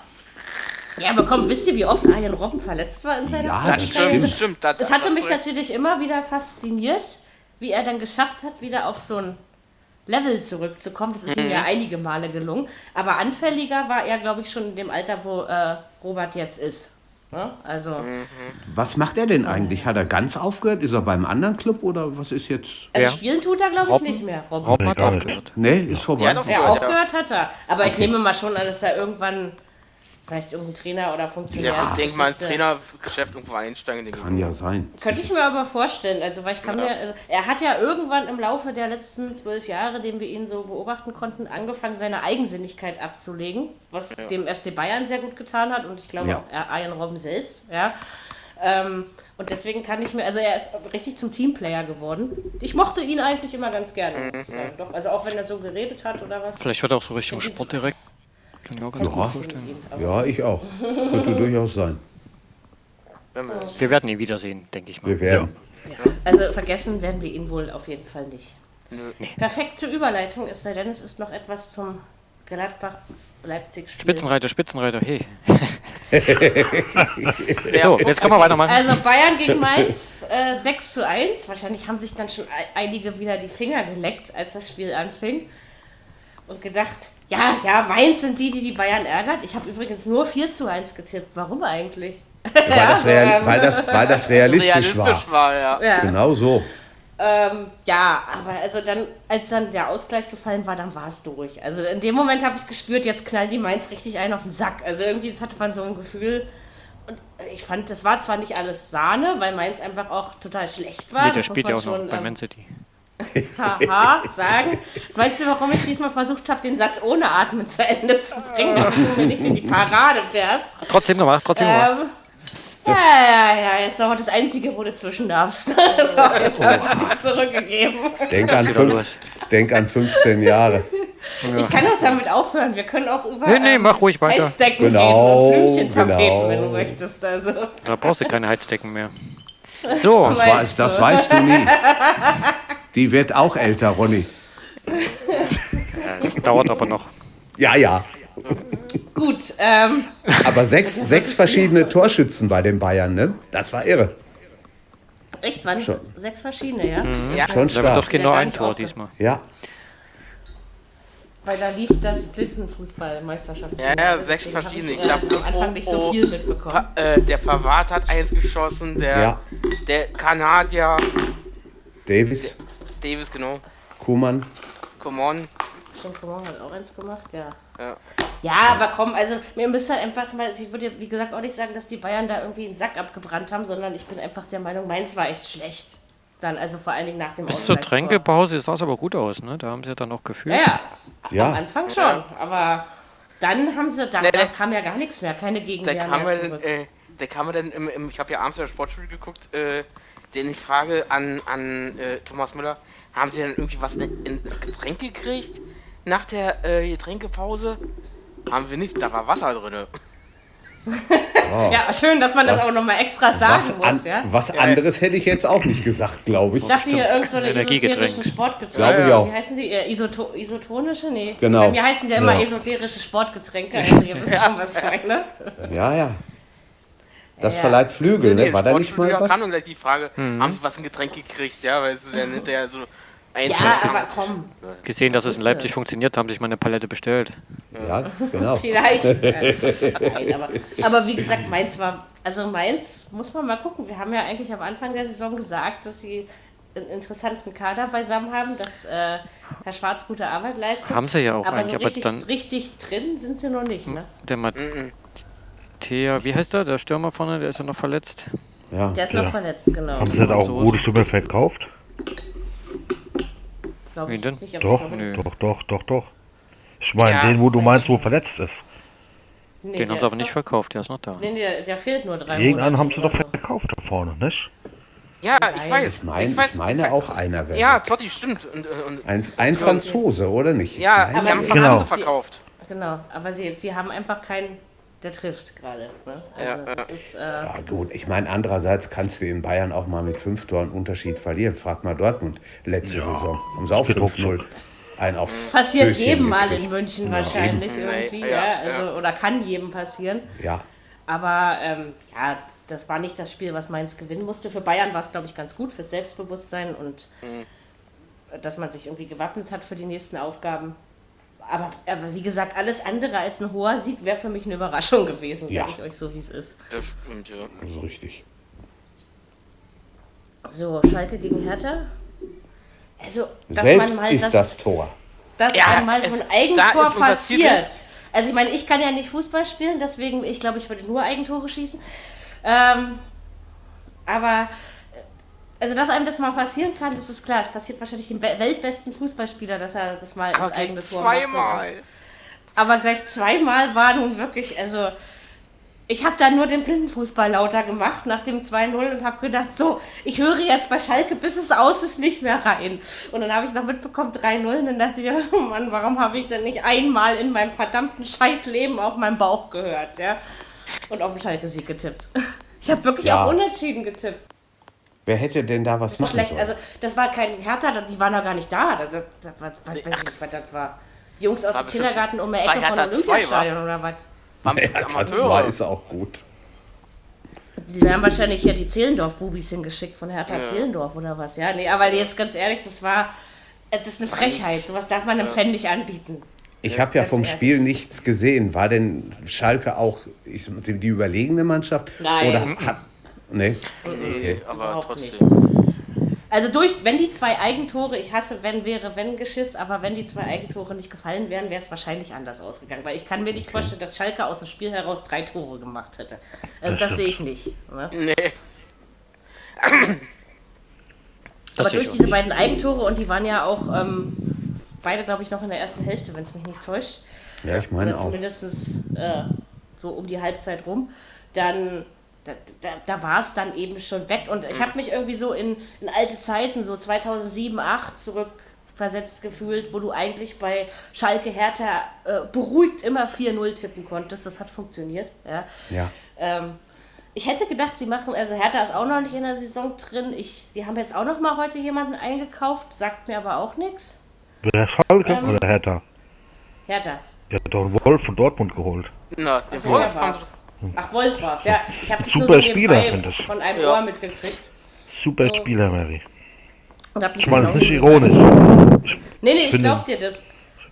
Ja, aber komm, wisst ihr, wie oft Arjen Robben verletzt war in seiner Ja, das stimmt. stimmt das, das hatte mich natürlich immer wieder fasziniert, wie er dann geschafft hat, wieder auf so ein Level zurückzukommen. Das ist mhm. ihm ja einige Male gelungen. Aber anfälliger war er, glaube ich, schon in dem Alter, wo äh, Robert jetzt ist. Ja, also. Mhm. Was macht er denn eigentlich? Hat er ganz aufgehört? Ist er beim anderen Club oder was ist jetzt? Also spielen tut er, glaube ich, nicht mehr. Robben, Robben hat aufgehört. Nee, ist vorbei. Ja, aufgehört, aufgehört hat er. Aber okay. ich nehme mal schon an, dass er irgendwann Vielleicht irgendein Trainer oder Funktionär. Ja, ich denke mal, ins Trainergeschäft irgendwo einsteigen. Kann ja sein. Könnte ich mir aber vorstellen. Also, weil ich kann ja. mir, also, er hat ja irgendwann im Laufe der letzten zwölf Jahre, den wir ihn so beobachten konnten, angefangen, seine Eigensinnigkeit abzulegen, was ja. dem FC Bayern sehr gut getan hat und ich glaube ja. auch Arjen Robben selbst. Ja. Ähm, und deswegen kann ich mir, also er ist richtig zum Teamplayer geworden. Ich mochte ihn eigentlich immer ganz gerne. Mhm. Doch, also auch wenn er so geredet hat oder was. Vielleicht wird er auch so Richtung Sportdirekt. Kann ich auch ganz ja. vorstellen. Ja, ich auch. Könnte durchaus sein. Wir werden ihn wiedersehen, denke ich mal. Wir werden. Ja. Also vergessen werden wir ihn wohl auf jeden Fall nicht. Nö. Perfekte Überleitung, es sei denn, es ist noch etwas zum Gladbach-Leipzig-Spiel. Spitzenreiter, Spitzenreiter, hey. so, jetzt können wir weitermachen. Also Bayern gegen Mainz äh, 6 zu 1. Wahrscheinlich haben sich dann schon einige wieder die Finger geleckt, als das Spiel anfing. und gedacht, ja, ja, Mainz sind die, die die Bayern ärgert. Ich habe übrigens nur 4 zu 1 getippt. Warum eigentlich? Weil, ja, das, real, weil, das, weil das realistisch, realistisch war. war ja. ja. Genau so. Ähm, ja, aber also dann, als dann der Ausgleich gefallen war, dann war es durch. Also in dem Moment habe ich gespürt, jetzt knallen die Mainz richtig ein auf den Sack. Also irgendwie hatte man so ein Gefühl. Und ich fand, das war zwar nicht alles Sahne, weil Mainz einfach auch total schlecht war. Nee, der spielt ja auch schon, noch bei ähm, Man City. Haha, sagen. Meinst du, warum ich diesmal versucht habe, den Satz ohne Atmen zu Ende zu bringen, damit du mir nicht in die Parade fährst? Trotzdem gemacht, trotzdem ähm, gemacht. Ja, ja, ja, jetzt aber das Einzige, wo du zwischen darfst. Das war jetzt habe ich dir zurückgegeben. Denk an, fünf, denk an 15 Jahre. Ich kann auch damit aufhören. Wir können auch über nee, nee, mach ruhig weiter. Heizdecken genau, reden und genau. wenn du möchtest. Also. Da brauchst du keine Heizdecken mehr. So. Das, war, das weißt du nie. Die wird auch älter, Ronny. Ja, dauert aber noch. Ja, ja. Gut. Ähm. Aber sechs, sechs verschiedene Torschützen bei den Bayern, ne? Das war irre. Echt, waren es sechs verschiedene, ja? Mhm. ja. Schon stark. doch genau ein Tor diesmal. Ja. Weil da lief das Blindenfußballmeisterschaft. Ja, ja, sechs verschiedene. Ich glaube, am Anfang nicht so viel mitbekommen. Pa äh, der Pavard hat eins geschossen, der, ja. der Kanadier. Davis. Davis, genau. Kuman. Kuman. Stimmt, Kuman hat auch eins gemacht, ja. Ja. Ja, aber komm, also mir müsste halt einfach mal, ich würde wie gesagt auch nicht sagen, dass die Bayern da irgendwie einen Sack abgebrannt haben, sondern ich bin einfach der Meinung, meins war echt schlecht. Dann, also vor allen Dingen nach dem Bis zur Tränkepause sah es aber gut aus, ne? Da haben sie dann noch gefühlt. Ja, ja. Am Anfang schon, aber dann haben sie, da, nee, da kam ja gar nichts mehr, keine Gegenwehr da kam mehr zurück. Dann, äh, da kam dann, im, im, ich habe ja abends in der Sportschule geguckt, äh, den ich frage an, an äh, Thomas Müller, haben sie dann irgendwie was in, ins Getränk gekriegt nach der äh, Getränkepause? Haben wir nicht, da war Wasser drin. Oh. ja, schön, dass man das was, auch nochmal extra sagen was muss. ja? Was anderes hätte ich jetzt auch nicht gesagt, glaube ich. Ich dachte hier irgendeine so esoterische Sportgetränke. Glaube ich auch. Wie heißen die? Isoto isotonische? Nee. Genau. Bei mir heißen ja immer ja. esoterische Sportgetränke. Also ihr wisst schon, was ich meine. Ja, ja. Das ja. verleiht Flügel, ne? War da nicht mal was? Kam gleich die Frage, mhm. haben sie was in Getränk gekriegt? Ja, weil es ist ja hinterher so ja, aber komm. Gesehen, dass es in Leipzig funktioniert, haben sich meine Palette bestellt. Ja, genau. Vielleicht. Nein, aber, aber wie gesagt, Mainz war, also Mainz muss man mal gucken. Wir haben ja eigentlich am Anfang der Saison gesagt, dass sie einen interessanten Kader beisammen haben, dass äh, Herr Schwarz gute Arbeit leistet. Haben sie ja auch aber eigentlich. So richtig, aber dann richtig drin sind sie noch nicht, ne? Der Mat Thea, wie heißt der? Der Stürmer vorne, der ist ja noch verletzt. Ja, der ist noch verletzt, genau. Haben sie da auch gute Stimme verkauft? glaube ich denn? nicht. Doch, doch, doch, doch, doch. Ich meine, ja, den, wo du meinst, wo verletzt ist. Nee, den haben sie aber nicht verkauft, der ist noch da. Nee, der, der fehlt nur drei Irgendeinen haben sie doch verkauft da vorne, nicht? Ja, ich weiß. Ich, mein, ich, weiß, ich meine auch einer wäre. Ja, Totti, stimmt. Und, und ein, ein Franzose, oder nicht? Ja, aber die haben genau. verkauft. Genau, aber sie, sie haben einfach keinen der trifft gerade. Ne? Also ja, ist, äh ja, gut, ich meine, andererseits kannst du in Bayern auch mal mit fünf Toren Unterschied verlieren. Frag mal Dortmund letzte ja, Saison. Sie auch 5-0. Ein aufs passiert Höschen jedem Mal in München wahrscheinlich eben. irgendwie, ja, also, oder kann jedem passieren. Ja. Aber ähm, ja, das war nicht das Spiel, was Mainz gewinnen musste. Für Bayern war es, glaube ich, ganz gut fürs Selbstbewusstsein und mhm. dass man sich irgendwie gewappnet hat für die nächsten Aufgaben aber, aber wie gesagt, alles andere als ein hoher Sieg wäre für mich eine Überraschung gewesen, ja. sage ich euch so, wie es ist. Das stimmt, ja. Das ist richtig. So, Schalke gegen Hertha. Also, dass Selbst man mal ist das, das Tor. Dass ja, mal so ein Eigentor passiert. Also, ich meine, ich kann ja nicht Fußball spielen, deswegen, ich glaube, ich würde nur Eigentore schießen. Ähm, aber also dass einem das mal passieren kann, das ist klar. Es passiert wahrscheinlich dem weltbesten Fußballspieler, dass er das mal ins eigene Tor macht. Zweimal. Aber gleich zweimal war nun wirklich, also ich habe da nur den Blindenfußball lauter gemacht nach dem 2-0 und habe gedacht, so, ich höre jetzt bei Schalke, bis es aus ist, nicht mehr rein. Und dann habe ich noch mitbekommen 3-0 und dann dachte ich, oh Mann, warum habe ich denn nicht einmal in meinem verdammten Scheißleben auf meinen Bauch gehört, ja? Und auf den Schalke-Sieg getippt. Ich habe wirklich ja. auf Unentschieden getippt. Wer hätte denn da was machen schlecht. sollen? Also, das war kein Hertha, die waren noch gar nicht da. Das, das, das, was, weiß ich nicht, was das war. Die Jungs aus dem Kindergarten um die Ecke von Olympiastadion oder was? Hertha 2 ist auch gut. Sie werden wahrscheinlich hier die Zehlendorf-Bubis hingeschickt von Hertha ja. Zehlendorf oder was, ja? Nee, aber jetzt ganz ehrlich, das war, das ist eine Frechheit. Sowas darf man einem ja. Fan nicht anbieten. Ich habe ja vom ehrlich. Spiel nichts gesehen. War denn Schalke auch ich, die überlegene Mannschaft? Nein. Oder hat, nee? Nee, aber trotzdem. Nicht. Also durch, wenn die zwei Eigentore, ich hasse wenn wäre wenn Geschiss, aber wenn die zwei Eigentore nicht gefallen wären, wäre es wahrscheinlich anders ausgegangen. Weil ich kann mir nicht okay. vorstellen, dass Schalke aus dem Spiel heraus drei Tore gemacht hätte. Also das, das sehe ich nicht. Ne? Nee. aber durch diese nicht. beiden Eigentore und die waren ja auch ähm, beide, glaube ich, noch in der ersten Hälfte, wenn es mich nicht täuscht. Ja, ich meine Oder auch. Zumindest äh, so um die Halbzeit rum. Dann da, da, da war es dann eben schon weg. Und ich habe mich irgendwie so in, in alte Zeiten, so 2007, 2008 zurückversetzt gefühlt, wo du eigentlich bei Schalke Hertha äh, beruhigt immer 4-0 tippen konntest. Das hat funktioniert. Ja. ja. Ähm, ich hätte gedacht, sie machen, also Hertha ist auch noch nicht in der Saison drin. Ich, sie haben jetzt auch noch mal heute jemanden eingekauft, sagt mir aber auch nichts. Wer Schalke ähm, oder Hertha? Hertha. Der hat doch einen Wolf von Dortmund geholt. Na, den Wolf haben sie Ach, Wolf war's, ja. Ich habe Super Spieler, finde ich. Von einem ja. Ohr mitgekriegt. Super so. Spieler, Mary. Ich meine, das ist nicht ironisch. Ich nee, nee, ich glaub dir das.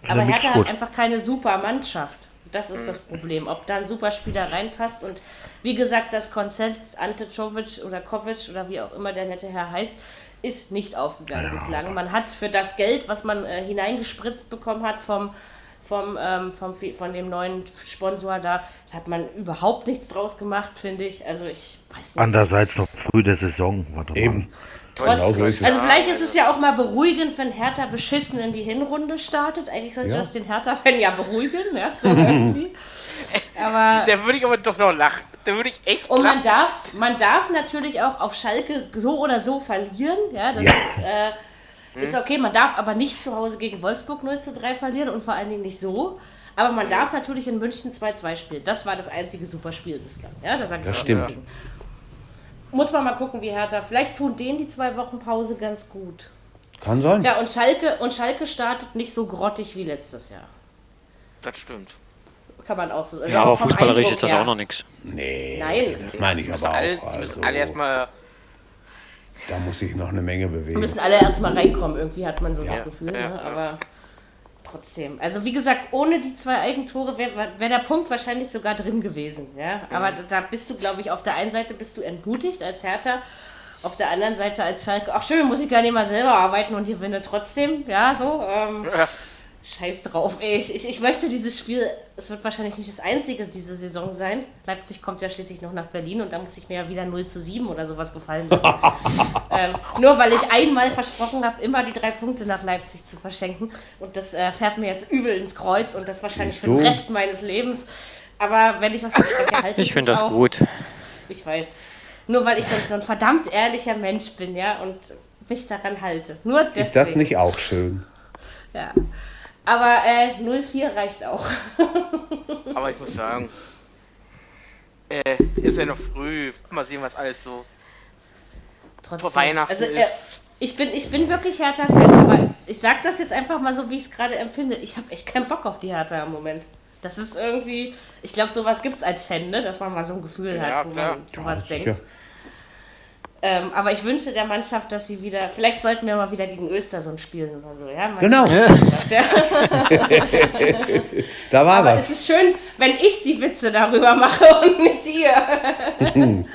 Aber Hertha hat einfach keine super Mannschaft. Das ist das Problem. Ob da ein Superspieler reinpasst und wie gesagt, das Konzept Ante Czovic oder Kovic oder wie auch immer der nette Herr heißt, ist nicht aufgegangen ja, bislang. Man hat für das Geld, was man äh, hineingespritzt bekommen hat vom vom, ähm, vom, von dem neuen Sponsor da. Da hat man überhaupt nichts draus gemacht, finde ich. Also ich weiß nicht. Andererseits noch früh der Saison. Warte Eben. Trotzdem. Genau also vielleicht ist es ja auch mal beruhigend, wenn Hertha beschissen in die Hinrunde startet. Eigentlich sollte ja. das den Hertha-Fan ja beruhigen, ja, so aber Der würde ich aber doch noch lachen. Da würde ich echt Und man darf, man darf natürlich auch auf Schalke so oder so verlieren. Ja, das ja. ist... Äh, ist okay, man darf aber nicht zu Hause gegen Wolfsburg 0 zu 3 verlieren und vor allen Dingen nicht so. Aber man darf natürlich in München 2-2 spielen. Das war das einzige super Spiel bislang. Ja, da sage ich das stimmt. Muss man mal gucken, wie Hertha. Vielleicht tun denen die zwei Wochen Pause ganz gut. Kann sein. Ja, und Schalke, und Schalke startet nicht so grottig wie letztes Jahr. Das stimmt. Kann man auch so sagen. Ja, aber fußballerisch ist das auch noch nichts. Nee, Nein. das meine ich aber auch. Alle, also. müssen alle erstmal da muss ich noch eine Menge bewegen. Wir müssen alle erstmal reinkommen, irgendwie hat man so ja. das Gefühl. Ja, ne? Aber trotzdem. Also wie gesagt, ohne die zwei Eigentore wäre wär der Punkt wahrscheinlich sogar drin gewesen. Ja? Aber da, da bist du, glaube ich, auf der einen Seite bist du entmutigt als Hertha, auf der anderen Seite als Schalke, ach schön, muss ich gar nicht mal selber arbeiten und gewinne trotzdem. Ja, so. Ähm, ja. Scheiß drauf, ey. Ich, ich, ich möchte dieses Spiel, es wird wahrscheinlich nicht das einzige diese Saison sein. Leipzig kommt ja schließlich noch nach Berlin und da muss ich mir ja wieder 0 zu 7 oder sowas gefallen lassen. ähm, nur weil ich einmal versprochen habe, immer die drei Punkte nach Leipzig zu verschenken. Und das äh, fährt mir jetzt übel ins Kreuz und das wahrscheinlich für den Rest meines Lebens. Aber wenn ich was verspreche, halte ich Ich finde das auch. gut. Ich weiß. Nur weil ich so, so ein verdammt ehrlicher Mensch bin, ja, und mich daran halte. Nur deswegen. Ist das nicht auch schön? Ja. Aber äh, 04 reicht auch. Aber ich muss sagen, äh, ist ja noch früh. Mal sehen, was alles so Trotzdem. vor Weihnachten also, äh, ist. Ich bin, ich bin wirklich Hertha-Fan, aber ich sag das jetzt einfach mal so, wie ich es gerade empfinde. Ich habe echt keinen Bock auf die Hertha im Moment. Das ist irgendwie, ich glaube, sowas gibt es als Fan, ne? dass man mal so ein Gefühl ja, hat, wo klar. man sowas ja, denkt. Sicher. Ähm, aber ich wünsche der Mannschaft, dass sie wieder, vielleicht sollten wir mal wieder gegen Östersund spielen oder so, ja? genau. Das, ja? da war aber was. Es ist schön, wenn ich die Witze darüber mache und nicht ihr. gehen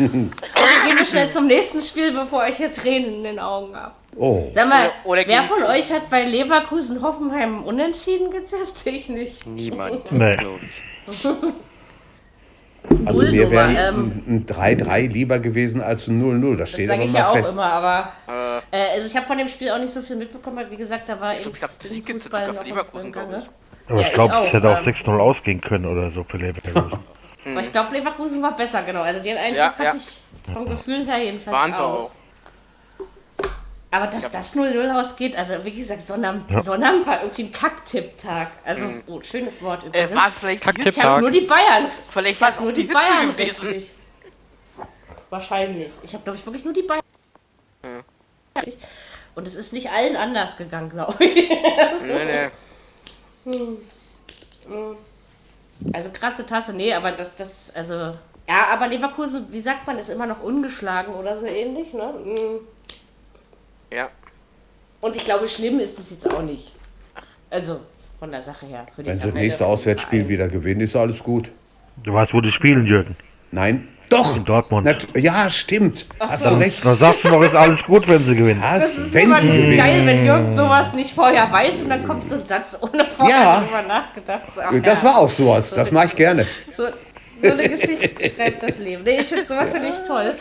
wir schnell zum nächsten Spiel, bevor ich hier Tränen in den Augen habe. Oh. Sag mal, oder, oder wer von euch hat bei Leverkusen Hoffenheim unentschieden gezapft? Ich nicht. Niemand, nee. glaube ich. Also mir wäre ähm, ein 3-3 lieber gewesen als ein 0-0. Das, steht aber ich mal ja fest. auch immer, aber äh, also ich habe von dem Spiel auch nicht so viel mitbekommen, weil wie gesagt, da war ich eben glaub, ich glaub, Fußball noch Leverkusen, glaube ich. Aber ja, ich glaube, es hätte auch 6-0 ähm, ausgehen können oder so für Leverkusen. aber ich glaube, Leverkusen war besser, genau. Also den Eindruck ja, hatte ich vom Gefühl her jedenfalls Waren auch. auch. Aber dass ja. das 0-0 ausgeht, also wie gesagt, Sonnabend, ja. Sonnabend war irgendwie ein Kacktipp-Tag. Also, mhm. oh, schönes Wort äh, übrigens. Äh, war es vielleicht Ich habe nur die Bayern. Vielleicht war es nur die, die Bayern gewesen. Richtig. Wahrscheinlich. Ich habe, glaube ich, wirklich nur die Bayern. Ja. Und es ist nicht allen anders gegangen, glaube ich. so. Nee, nee. Hm. Hm. Also krasse Tasse, nee, aber das, das, also. Ja, aber Leverkusen, wie sagt man, ist immer noch ungeschlagen oder so ähnlich, ne? Hm. Ja. Und ich glaube, schlimm ist es jetzt auch nicht. Also, von der Sache her. Wenn sie das nächste Auswärtsspiel wieder gewinnen, ist alles gut. Du weißt, wo die spielen, Jürgen. Nein, doch. In Dortmund. Nat ja, stimmt. Hast du recht. Da sagst du doch, ist alles gut, wenn sie gewinnen. Was, das ist wenn sie gewinnen. geil, wenn Jürgen sowas nicht vorher weiß und dann kommt so ein Satz, ohne vorher ja. darüber nachgedacht zu haben. Das ja. war auch sowas. So das mache ich gerne. So, so eine Geschichte schreibt das Leben. Nee, ich finde sowas finde ich toll.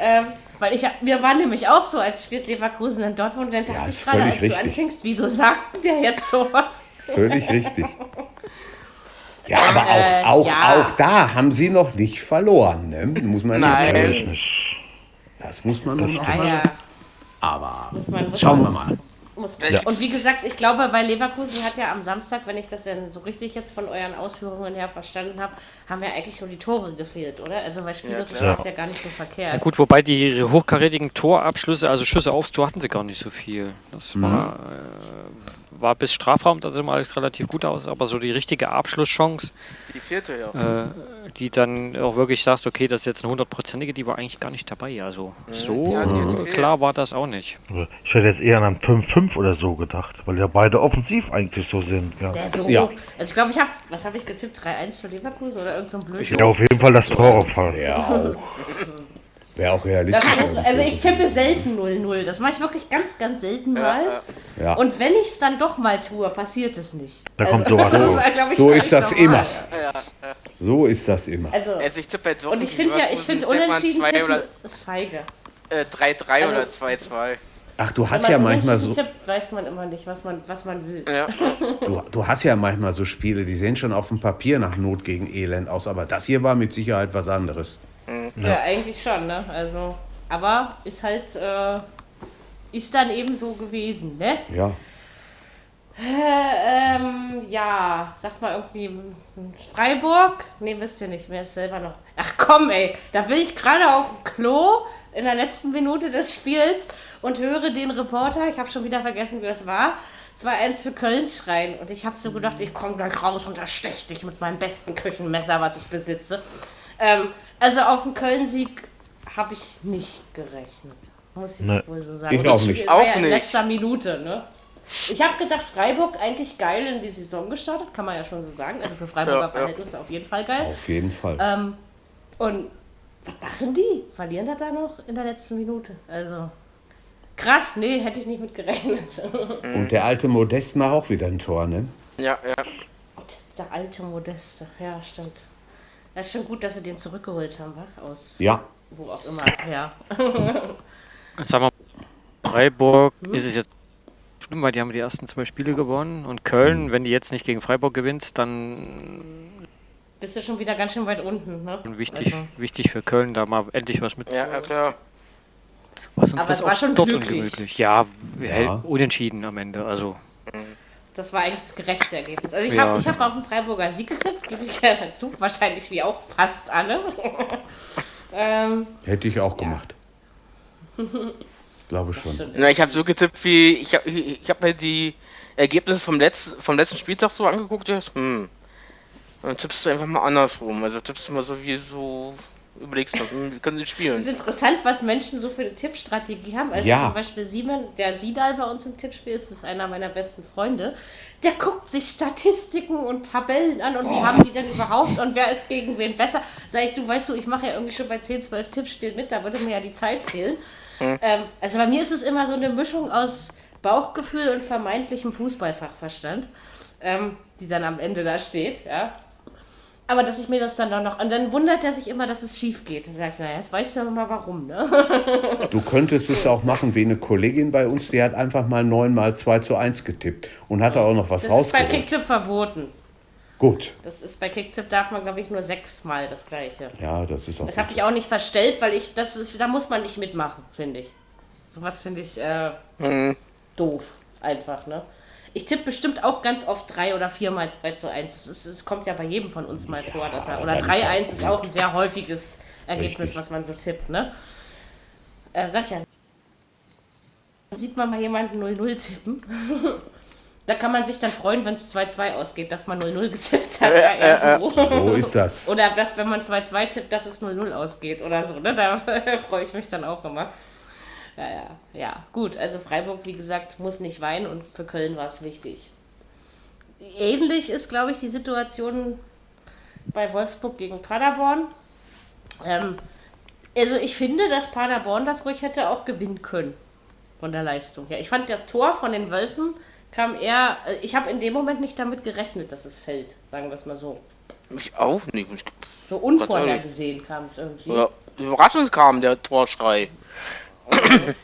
Ähm, weil ich, mir war nämlich auch so, als spielt Leverkusen in Dortmund, und dann dachte ja, ich gerade, als richtig. du anfängst, wieso sagt der jetzt sowas? Völlig richtig. Ja, aber auch, äh, auch, ja. auch da haben sie noch nicht verloren. Ne? Muss man Nein. nicht. Das muss man das noch ja, Aber muss man, schauen wir mal. Ja. Und wie gesagt, ich glaube, bei Leverkusen hat ja am Samstag, wenn ich das denn so richtig jetzt von euren Ausführungen her verstanden habe, haben ja eigentlich nur die Tore gefehlt, oder? Also weil spielerisch ja, ist ja gar nicht so verkehrt. Ja, gut, wobei die hochkarätigen Torabschlüsse, also Schüsse aufs Tor hatten sie gar nicht so viel. Das mhm. war, äh, war bis Strafraum, da sah alles relativ gut aus, aber so die richtige Abschlusschance, die vierte, ja. Äh, die dann auch wirklich sagst, okay, das ist jetzt eine hundertprozentige, die war eigentlich gar nicht dabei. Also mhm. so ja, äh, klar war das auch nicht. Ich hätte jetzt eher an einem 5-5 oder so gedacht, weil ja beide offensiv eigentlich so sind. Ja, so. Ja. Also ich glaube, ich habe, was habe ich getippt? 3-1 für Leverkusen oder irgend so ein Blödsinn? Ja, auf jeden Fall das Tor fallen. Ja, auch. Wäre auch realistisch. also ich tippe selten 0-0. Das mache ich wirklich ganz, ganz selten mal. Ja. Und wenn ich es dann doch mal tue, passiert es nicht. Da also, kommt sowas so, so ist das normal. immer. So ist das immer. Also, also ich tippe bei Und ich finde ja, ich finde unentschieden tippen oder, ist feige. 3-3 äh, also, oder 2-2. Ach, du hast ja manchmal so. Tippt, weiß man immer nicht, was man, was man will. Ja. Du, du hast ja manchmal so Spiele, die sehen schon auf dem Papier nach Not gegen Elend aus, aber das hier war mit Sicherheit was anderes. Mhm. Ja. ja. eigentlich schon, ne? Also, aber ist halt, äh, ist dann eben so gewesen, ne? Ja. Äh, ähm, ja, sag mal irgendwie Freiburg? Ne, wisst ihr nicht, wer ist selber noch. Ach komm, ey, da will ich gerade auf dem Klo in der letzten Minute des Spiels und höre den Reporter, ich habe schon wieder vergessen, wie es war, 2-1 für Köln schreien. Und ich habe so gedacht, ich komme gleich raus und erstech dich mit meinem besten Küchenmesser, was ich besitze. Ähm, also auf den Köln-Sieg habe ich nicht gerechnet. Muss ich nee. wohl so sagen. Ich auch nicht. Auch nicht. In letzter Minute, ne? Ich habe gedacht, Freiburg eigentlich geil in die Saison gestartet, kann man ja schon so sagen. Also für Freiburger ja, Verhältnisse ja. auf jeden Fall geil. Auf jeden Fall. Ähm, und was machen die? Verlieren das da noch in der letzten Minute? Also krass, nee, hätte ich nicht mit gerechnet. Und der alte Modest macht auch wieder ein Tor, ne? Ja, ja. Der alte Modeste, ja, stimmt. Das ist schon gut, dass sie den zurückgeholt haben, wa? Aus ja. wo auch immer her. Sagen wir, Freiburg hm? ist es jetzt schlimm, weil die haben die ersten zwei Spiele gewonnen und Köln, hm. wenn die jetzt nicht gegen Freiburg gewinnt, dann bist du schon wieder ganz schön weit unten. Ne? Wichtig, also. wichtig für Köln, da mal endlich was mit. Ja, ja klar. Was Aber es war schon dort ungemütlich. Ja, ja, unentschieden am Ende. Also. Mhm. Das war eigentlich das gerechte Ergebnis. Also ich ja. habe hab auf den Freiburger Sieg getippt, gebe ich gerne dazu. Wahrscheinlich wie auch fast alle. ähm, Hätte ich auch gemacht. Glaube schon. Na, ich habe so getippt wie. Ich habe ich hab mir die Ergebnisse vom, Letz, vom letzten Spieltag so angeguckt. Hm. Dann tippst du einfach mal andersrum. Also tippst du mal so wie so überlegst du, hm, wie können sie spielen? Es ist interessant, was Menschen so für eine Tippstrategie haben. Also ja. zum Beispiel Simon, der Sidal bei uns im Tippspiel ist, ist einer meiner besten Freunde. Der guckt sich Statistiken und Tabellen an und oh. wie haben die denn überhaupt und wer ist gegen wen besser. Sag ich, du weißt du, ich mache ja irgendwie schon bei 10, 12 Tippspielen mit, da würde mir ja die Zeit fehlen. Hm. Ähm, also bei mir ist es immer so eine Mischung aus Bauchgefühl und vermeintlichem Fußballfachverstand, ähm, die dann am Ende da steht, ja. Aber dass ich mir das dann noch. Und dann wundert er sich immer, dass es schief geht. Er sagt, naja, jetzt weißt du mal warum, ne? Du könntest es auch machen wie eine Kollegin bei uns, die hat einfach mal 9 mal 2 zu 1 getippt und hat auch noch was rausgeholt. Das ist bei Kicktip verboten. Gut. Das ist bei Kicktip darf man, glaube ich, nur sechsmal das gleiche. Ja, das ist auch. Das habe ich auch nicht verstellt, weil ich, das ist, da muss man nicht mitmachen, finde ich. Sowas finde ich äh, mhm. doof. Einfach, ne? Ich tippe bestimmt auch ganz oft 3 oder 4 mal 2 zu 1. Es, kommt ja bei jedem von uns mal ja, vor, dass er. Oder 3-1 ist, ist auch ein sehr häufiges Ergebnis, Richtig. was man so tippt, ne? Äh, sag ich ja. Dann sieht man mal jemanden 0-0 tippen. da kann man sich dann freuen, wenn es 2-2 ausgeht, dass man 0-0 getippt hat. Äh, äh, so. so ist das. Oder dass, wenn man 2-2 tippt, dass es 0-0 ausgeht oder so. Ne? Da freue ich mich dann auch immer. Ja, ja, ja. Gut, also Freiburg, wie gesagt, muss nicht weinen und für Köln war es wichtig. ähnlich ist, glaube ich, die Situation bei Wolfsburg gegen Paderborn. Ähm, also ich finde, dass Paderborn das ruhig hätte auch gewinnen können von der Leistung her. Ich fand das Tor von den Wölfen kam eher, äh, ich habe in dem Moment nicht damit gerechnet, dass es fällt, sagen wir es mal so. Mich auch nicht. So unvorhergesehen kam es irgendwie. Ja, überraschend kam der Torschrei.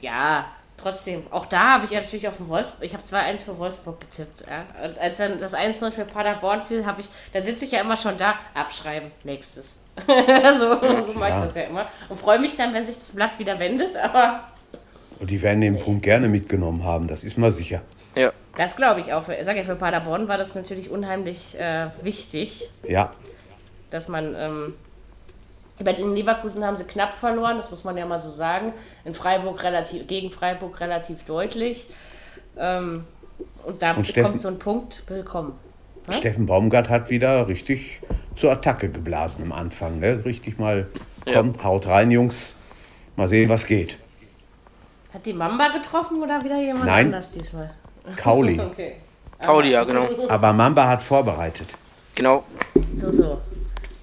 ja, trotzdem, auch da habe ich natürlich auf den Wolfsburg, ich habe 2-1 für Wolfsburg getippt. Ja. Und als dann das 1-0 für Paderborn fiel, habe ich, dann sitze ich ja immer schon da, abschreiben, nächstes. so so mache ich das ja immer. Und freue mich dann, wenn sich das Blatt wieder wendet, aber. Und die werden den Punkt gerne mitgenommen haben, das ist mal sicher. Ja. Das glaube ich auch. Ich sage ja, für Paderborn war das natürlich unheimlich äh, wichtig. Ja. Dass man. Ähm, in Leverkusen haben sie knapp verloren, das muss man ja mal so sagen. In Freiburg relativ, gegen Freiburg relativ deutlich. Ähm, und da und Steffen, kommt so ein Punkt willkommen. Ja? Steffen Baumgart hat wieder richtig zur Attacke geblasen am Anfang. Ne? Richtig mal, kommt, ja. haut rein, Jungs. Mal sehen, was geht. Hat die Mamba getroffen oder wieder jemand Nein. anders diesmal? Kauli. okay. Kauli, ja, genau. Aber Mamba hat vorbereitet. Genau. So, so.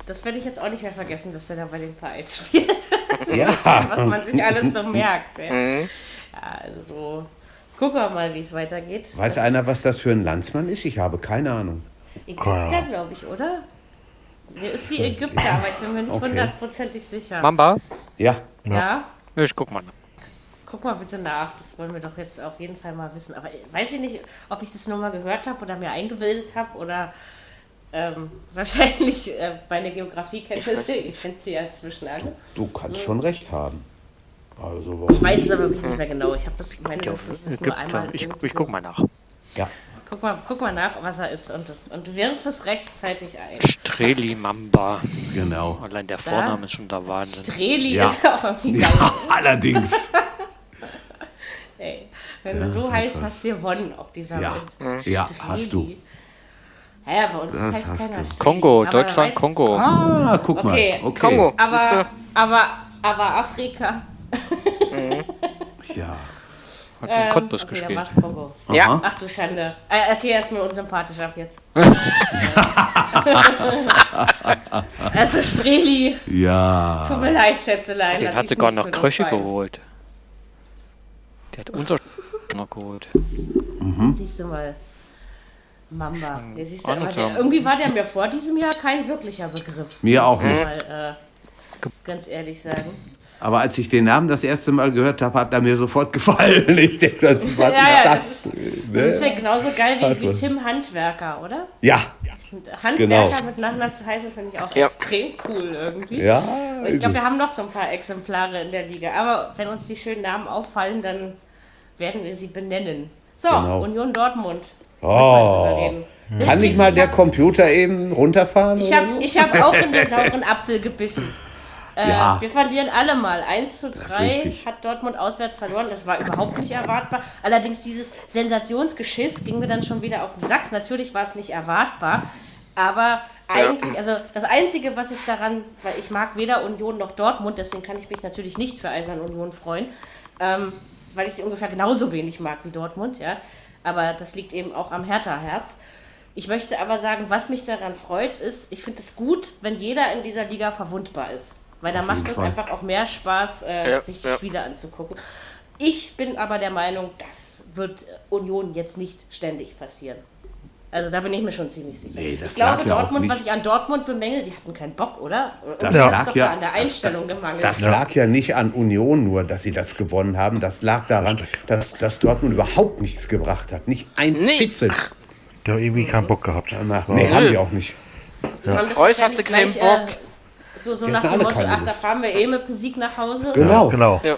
Das werde ich jetzt auch nicht mehr vergessen, dass der da bei dem Verein spielt. ja. Was man sich alles so merkt. Ja, mhm. ja also so. Gucken wir mal, wie es weitergeht. Weiß das einer, was das für ein Landsmann ist? Ich habe keine Ahnung. Ägypter, glaube ich, oder? Der ist wie Ägypter, aber ich bin mir nicht hundertprozentig okay. sicher. Mamba? Ja. Ja? Ich guck mal. Guck mal bitte nach, das wollen wir doch jetzt auf jeden Fall mal wissen. Aber weiß ich nicht, ob ich das nur mal gehört habe oder mir eingebildet habe oder ähm, wahrscheinlich äh, meine Geografiekenntnisse, ihr kennt sie ja inzwischen alle. Du kannst schon recht haben. Also, ich weiß es aber wirklich nicht mehr genau. Ich habe das, ich meine, das, das, das nur einmal. Ich, ich guck mal nach. Ja. Guck mal, guck mal nach, was er ist und, und wirf es rechtzeitig ein. Streli Mamba. Genau. Allein der Vorname da? ist schon der Wahnsinn. Streli ja. ist auch irgendwie geil. Ja, allerdings. Ey, wenn du so heißt, hast du gewonnen auf dieser ja. Welt. Ja, hast du. Ja, bei uns das heißt keiner du. Kongo, Deutschland, weißt, Kongo. Ah, guck mal. Okay, okay. Kongo. Aber, aber, aber Afrika. Mhm. ja. Hat den ähm, Cottbus okay, gespielt. Dann Kongo. Ja. Ach du Schande. Äh, okay, er ist mir unsympathisch ab jetzt. also Streli. Ja. Tut mir leid, Schätzelein. Den hat sogar noch Kröche geholt. Der hat unser noch geholt. Mhm. Siehst du mal. Mamba. Der siehst du, der, irgendwie war der mir vor diesem Jahr kein wirklicher Begriff. Mir auch nicht. Mal, äh, ganz ehrlich sagen. Aber als ich den Namen das erste Mal gehört habe, hat er mir sofort gefallen. Ich denke, das was ja, ja, das. Das ist, ne? das ist ja genauso geil wie, wie Tim Handwerker, oder? Ja. Handwerker genau. mit Nachnamen zu heißen, finde ich auch ja. extrem cool irgendwie. Ja. Und ich glaube, wir haben noch so ein paar Exemplare in der Liga. Aber wenn uns die schönen Namen auffallen, dann werden wir sie benennen. So, genau. Union Dortmund. Oh. Kann nicht mal der Computer eben runterfahren? Ich habe hab auch in den sauren Apfel gebissen. Äh, ja. Wir verlieren alle mal. 1 zu 3 hat Dortmund auswärts verloren. Das war überhaupt nicht erwartbar. Allerdings dieses Sensationsgeschiss ging mir dann schon wieder auf den Sack. Natürlich war es nicht erwartbar. Aber eigentlich, also das Einzige, was ich daran, weil ich mag weder Union noch Dortmund, deswegen kann ich mich natürlich nicht für Eisern Union freuen, ähm, weil ich sie ungefähr genauso wenig mag wie Dortmund, ja. Aber das liegt eben auch am Hertha-Herz. Ich möchte aber sagen, was mich daran freut, ist, ich finde es gut, wenn jeder in dieser Liga verwundbar ist. Weil da macht es einfach auch mehr Spaß, äh, ja, sich die ja. Spiele anzugucken. Ich bin aber der Meinung, das wird Union jetzt nicht ständig passieren. Also da bin ich mir schon ziemlich sicher. Nee, ich glaube, Dortmund, was ich an Dortmund bemängel, die hatten keinen Bock, oder? Das ja. lag ja an der Einstellung das, gemangelt. Das lag ja nicht an Union nur, dass sie das gewonnen haben. Das lag daran, dass, dass Dortmund überhaupt nichts gebracht hat. Nicht ein nee. Fitzel. Die haben irgendwie keinen Bock gehabt. Nee, haben die auch nicht. Ja. Reus hatte keinen Bock. Äh, so, so nach dem Motto, ach, da fahren wir eh mit Musik nach Hause. Genau. genau. Ja.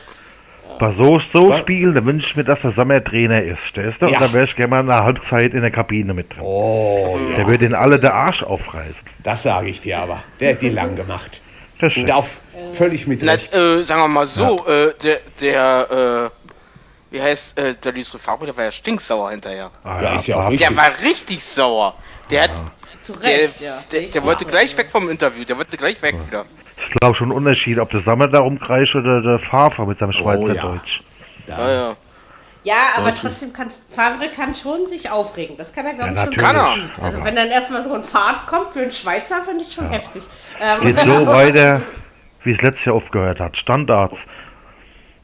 Bei so, so spielen, da wünsche ich mir, dass der Sommer Trainer ist, stellst du? Ja. Und dann wäre ich gerne mal eine Halbzeit in der Kabine mit drin. Oh, der ja. würde den alle der Arsch aufreißen. Das sage ich dir aber. Der hat die lang gemacht. Das Und auf völlig mit Na, äh, sagen wir mal so, ja. äh, der, der äh, wie heißt äh, der Luis Rifaro, der war ja stinksauer hinterher. Ah, ja, ist ja auch der war richtig sauer. Der hat zu Recht, der, ja. Der, der wollte gleich weg vom Interview, der wollte gleich weg wieder. Das ist glaube ich schon ein Unterschied, ob der Sammer da rumkreischt oder der Fafer mit seinem Schweizerdeutsch. Oh, ja. Ja, ja. Ja, aber trotzdem kann Favre kann schon sich aufregen. Das kann er, glaube Ja, ich, schon. natürlich. tun. Also wenn dann erstmal so ein Fahrt kommt für einen Schweizer, finde ich schon heftig. Es Ähm, geht so weiter, wie es letztes Jahr aufgehört hat. Standards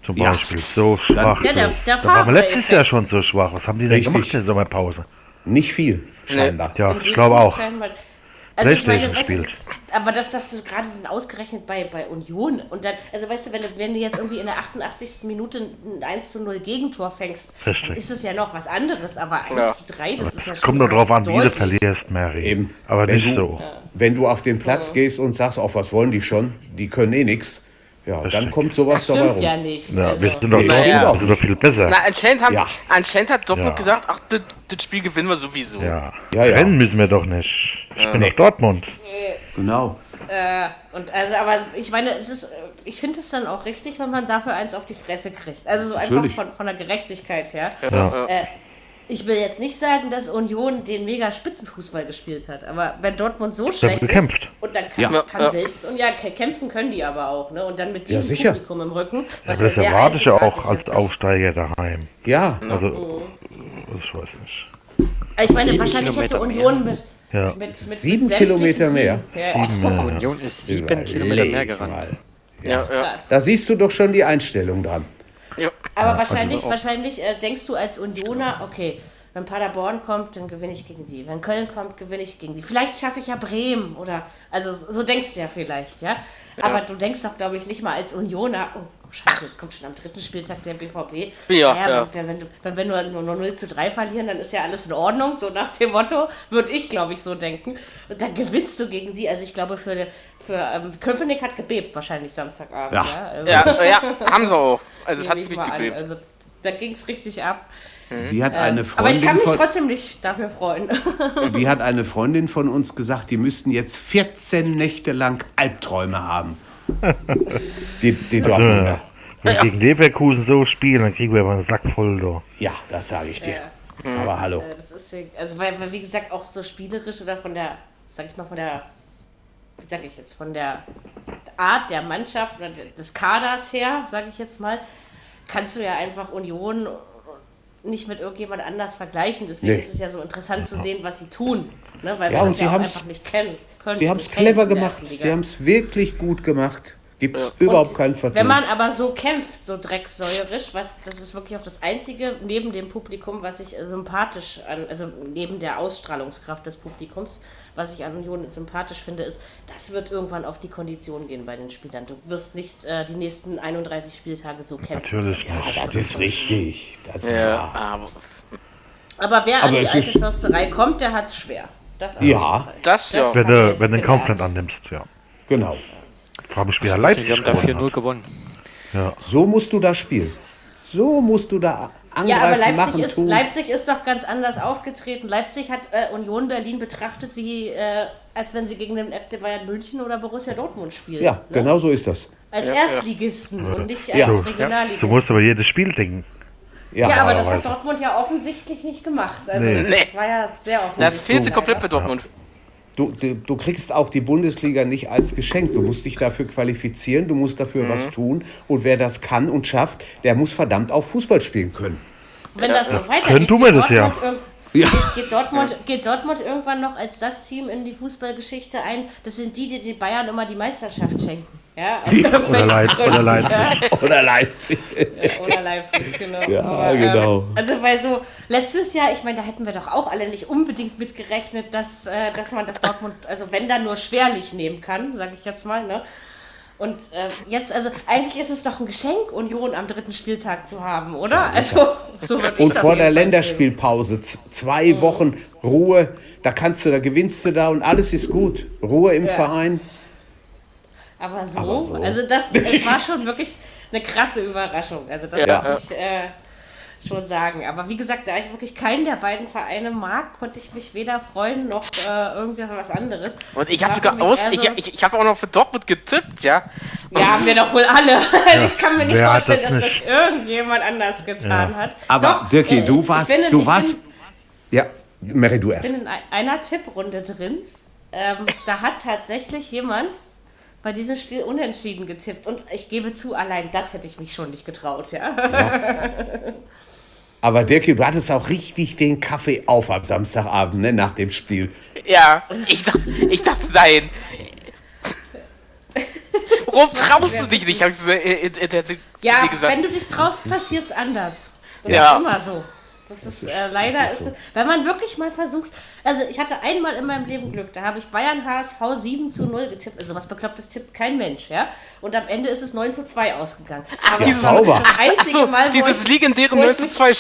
zum Ja. Beispiel. So schwach. Ja, der- der da waren wir letztes. Jahr schon so schwach. Was haben die denn Richtig. gemacht in der Sommerpause? Nicht viel, scheinbar. Ja, ich glaube auch. Also ich Playstation meine, weißt du, spielt. aber dass das so gerade ausgerechnet bei, bei Union und dann, also weißt du, wenn du, wenn du jetzt irgendwie in der 88. Minute ein 1 zu 0 Gegentor fängst, ist es ja noch was anderes, aber 1 Ja. zu 3, das ist Es ja schon kommt nur drauf an, wie du verlierst, Mary. Eben. Aber Wenn nicht du- so. Wenn du auf den Platz gehst und sagst, auf was wollen die schon? Die können eh nichts. Ja, dann Richtig. kommt sowas dabei Stimmt rum. ja nicht. Ja, also. wir sind doch, Nee, noch, stimmt auch wir sind doch viel besser. Na, anscheinend, haben, Ja. anscheinend hat Dortmund Ja. gedacht, ach, das, das Spiel gewinnen wir sowieso. Ja. Ja, ja. Rennen müssen wir doch nicht. Ich bin Nee. doch Dortmund. Genau. Äh, und also, aber ich meine, es ist, ich finde es dann auch richtig, wenn man dafür eins auf die Fresse kriegt. Also so einfach von, von der Gerechtigkeit her. Ja. Äh, ich will jetzt nicht sagen, dass Union den mega Spitzenfußball gespielt hat, aber wenn Dortmund so schlecht gekämpft. ist und dann kann, Ja. kann Ja. selbst und ja, kä- kämpfen können die aber auch, ne? Und dann mit Ja, diesem sicher. Publikum im Rücken. Ja, aber das erwarte ich ja auch als. Aufsteiger daheim. Ja, Also, ich weiß nicht. Ich meine, Sieben wahrscheinlich hätte Kilometer Union mit, Ja. mit, mit Sieben mit Kilometer mehr. Ja, Union ist sieben Kilometer mehr Überleg gerannt. Ja, ja. Da siehst du doch schon die Einstellung dran. Ja. Aber wahrscheinlich, auch. wahrscheinlich äh, denkst du als Unioner, okay, wenn Paderborn kommt, dann gewinne ich gegen die. Wenn Köln kommt, gewinne ich gegen die. Vielleicht schaffe ich ja Bremen oder, also so so denkst du ja vielleicht, ja. Aber du denkst doch, glaube ich, nicht mal als Unioner, oh scheiße, jetzt kommt schon am dritten Spieltag der BVB. Ja, Naja, ja. Wenn, wenn, du- wenn wir nur, nur, nur 0 zu 3 verlieren, dann ist ja alles in Ordnung, so nach dem Motto, würde ich, glaube ich, so denken. Und dann gewinnst du gegen die. Also ich glaube, für, für ähm, Köpenick hat gebebt wahrscheinlich Samstagabend. Ja. Ja, also, Ja, ja, haben sie auch. Also es hat nehme ich mich mal an. gebebt. Also da ging es richtig ab. Wie hat eine Ähm, Aber ich kann Freundin mich von, trotzdem nicht dafür freuen. wie hat eine Freundin von uns gesagt, die müssten jetzt 14 Nächte lang Albträume haben. Die, die Dortmunder. Wenn wir gegen Leverkusen so spielen, dann kriegen wir aber einen Sack voll da. Ja, das sage ich dir. Aber hallo. Äh, das ist, also weil, weil, wie gesagt, auch so spielerisch oder von der, sag ich mal, von der, wie sag ich jetzt, von der Art der Mannschaft oder des Kaders her, sage ich jetzt mal, kannst du ja einfach Union nicht mit irgendjemand anders vergleichen. Deswegen Nee. ist es ja so interessant zu sehen, was sie tun. Ne? Weil Ja, wir das sie ja auch einfach nicht kennen. Sie haben es clever gemacht. Sie haben es wirklich gut gemacht. Gibt es Und überhaupt keinen Vertun. Wenn man aber so kämpft, so drecksäuerisch, was, das ist wirklich auch das Einzige neben dem Publikum, was ich äh, sympathisch an, also neben der Ausstrahlungskraft des Publikums, was ich an Union sympathisch finde, ist, das wird irgendwann auf die Kondition gehen bei den Spielern. Du wirst nicht äh, die nächsten 31 Spieltage so kämpfen. Natürlich nicht. das ist richtig. Das Ja, aber Aber wer Aber an die alte Försterei kommt, der hat es schwer. Das Ja. das ja. Wenn wir du, wenn du den gelernt. Kaufland annimmst, ja. Genau. Frage mich, wie er Wir Leipzig haben da gewonnen 4-0 hat. gewonnen. So musst du da spielen. So musst du da angreifen, Ja, aber Leipzig machen, ist, tun. Leipzig ist doch ganz anders aufgetreten. Leipzig hat äh, Union Berlin betrachtet, wie äh, als wenn sie gegen den FC Bayern München oder Borussia Dortmund spielen. ja, ne? genau so ist das. Als Ja, Erstligisten und nicht als Ja. So, Regionalligisten. du musst aber jedes Spiel denken. Ja, ja, aber das hat. Dortmund ja offensichtlich nicht gemacht. Also Nee. Das war ja sehr offensichtlich. Das fehlte komplett bei Dortmund. du, du, du kriegst auch die Bundesliga nicht als Geschenk. Du musst dich dafür qualifizieren, du musst dafür Mhm. was tun. Und wer das kann und schafft, der muss verdammt auch Fußball spielen können. Wenn das so weitergeht, können tun wir geht das ja. Ja. Geht, geht, Dortmund, geht Dortmund irgendwann noch als das Team in die Fußballgeschichte ein? Das sind die, die den Bayern immer die Meisterschaft schenken. Ja, irgendwelchen Leip- oder. Leipzig. Oder Leipzig. Oder Leipzig, genau. Ja, genau. Ähm, also weil so letztes Jahr, ich meine, da hätten wir doch auch alle nicht unbedingt mit gerechnet, dass, äh, dass man das Dortmund, also wenn dann nur schwerlich nehmen kann, sage ich jetzt mal, ne? Und äh, jetzt, also eigentlich ist es doch ein Geschenk, Union am dritten Spieltag zu haben, oder? Also so Und das vor der Länderspielpause zwei Wochen Ruhe, da kannst du, da gewinnst du da und alles ist gut. Ruhe im Verein. Aber so, Aber so. also das, das war schon wirklich eine krasse Überraschung. Also das Ja. muss ich äh, schon sagen. Aber wie gesagt, da ich wirklich keinen der beiden Vereine mag, konnte ich mich weder freuen noch äh, irgendwie was anderes. Und ich habe sogar aus, eher ich, so- ich, ich habe auch noch für Dortmund getippt, ja. Ja, haben wir doch wohl alle. Also ich kann mir nicht wer vorstellen, das dass nicht? das irgendjemand anders getan hat. Aber Doch, Dirki, äh, du ich warst, in- du ich warst. Bin, Ja, Mary, du erst. bin in ein- einer Tipprunde drin. Ähm, da hat tatsächlich jemand bei diesem Spiel unentschieden getippt. Und ich gebe zu, allein das hätte ich mich schon nicht getraut, ja. Aber Dirk, du hattest auch richtig den Kaffee auf am Samstagabend, ne, nach dem Spiel. Ja, ich dachte, ich dachte nein. Warum traust du dich nicht? Hab ich so, äh, äh, äh, ja, wenn du dich traust, passiert es anders. Das ja. ist immer so. Das ist äh, leider, ist, so. ist, wenn man wirklich mal versucht, also ich hatte einmal in meinem Leben Glück, da habe ich Bayern HSV 7 zu 0 getippt, also was Beklopptes tippt kein Mensch, ja, und am Ende ist es 9 zu 2 ausgegangen. Ach, dieses, das einzige so, Mal, dieses ich, legendäre 9 zu 2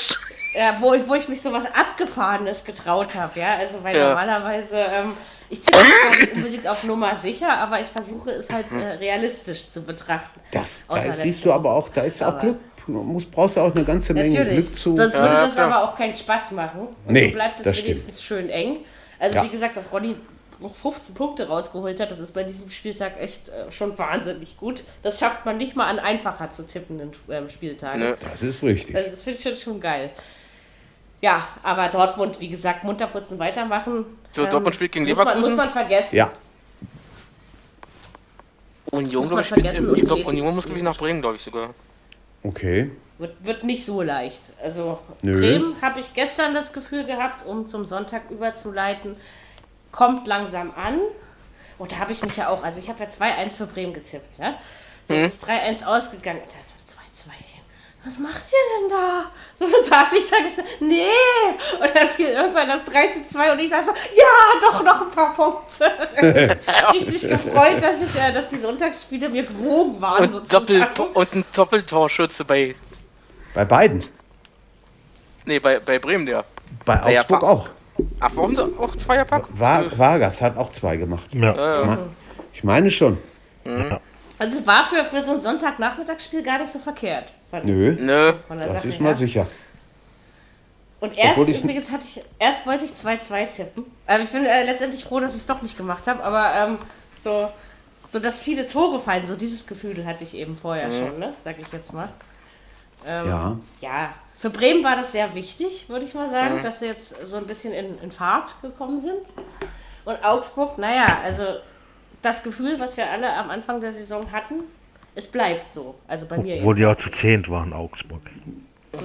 ja, wo, wo ich mich sowas Abgefahrenes getraut habe, ja, also weil ja. normalerweise, ähm, ich tippe zwar nicht unbedingt auf Nummer sicher, aber ich versuche es halt äh, realistisch zu betrachten. Das, da siehst du aber auch, da ist auch Glück muss, brauchst du auch eine ganze Menge Natürlich. Glück zu. Sonst würde das aber auch keinen Spaß machen. Und nee, so bleibt es wenigstens stimmt. schön eng. Also ja. wie gesagt, dass Ronny noch 15 Punkte rausgeholt hat, das ist bei diesem Spieltag echt äh, schon wahnsinnig gut. Das schafft man nicht mal an einfacher zu tippenden ähm, Spieltagen. Ne. Das ist richtig. Also das finde ich schon, schon geil. Ja, aber Dortmund, wie gesagt, munterputzen weitermachen. So, ähm, Dortmund spielt gegen Leverkusen. Muss man, muss man vergessen. Ja. Union, glaube ich, spielt, ich glaube, Union muss, glaube ich, nach Bremen, glaube ich sogar. Okay. Wird, wird nicht so leicht. Also Nö. Bremen habe ich gestern das Gefühl gehabt, um zum Sonntag überzuleiten, kommt langsam an. Und da habe ich mich ja auch, also ich habe ja 2-1 für Bremen getippt, ja. So mhm. ist es 3-1 ausgegangen. 2-2 was macht ihr denn da? So saß ich, sage ich so, nee. Und dann fiel irgendwann das 3 zu 2 und ich sage so, ja, doch noch ein paar Punkte. Richtig gefreut, dass, ich, äh, dass die Sonntagsspiele mir gewogen waren. Und, Doppel und ein Doppeltorschütze bei. Bei beiden? Nee, bei, bei Bremen, der. Bei Augsburg ja, auch. Ach, warum auch Zweierpack? Vargas hat auch zwei gemacht. Ja. Ich meine schon. Mhm. Also war für, für so ein Sonntagnachmittagsspiel gar nicht so verkehrt. Nö, Nö. das Sache ist mal sicher. Und erst, übrigens hatte ich, erst wollte ich 2-2 tippen. Aber ich bin äh, letztendlich froh, dass ich es doch nicht gemacht habe. Aber ähm, so, so, dass viele Tore fallen, so dieses Gefühl hatte ich eben vorher mhm. schon, ne? Sag ich jetzt mal. Ähm, ja. Ja, für Bremen war das sehr wichtig, würde ich mal sagen, mhm. dass sie jetzt so ein bisschen in, in Fahrt gekommen sind. Und Augsburg, naja, also das Gefühl, was wir alle am Anfang der Saison hatten, es bleibt so. Also bei mir. Obwohl die auch zu zehnt waren, Augsburg.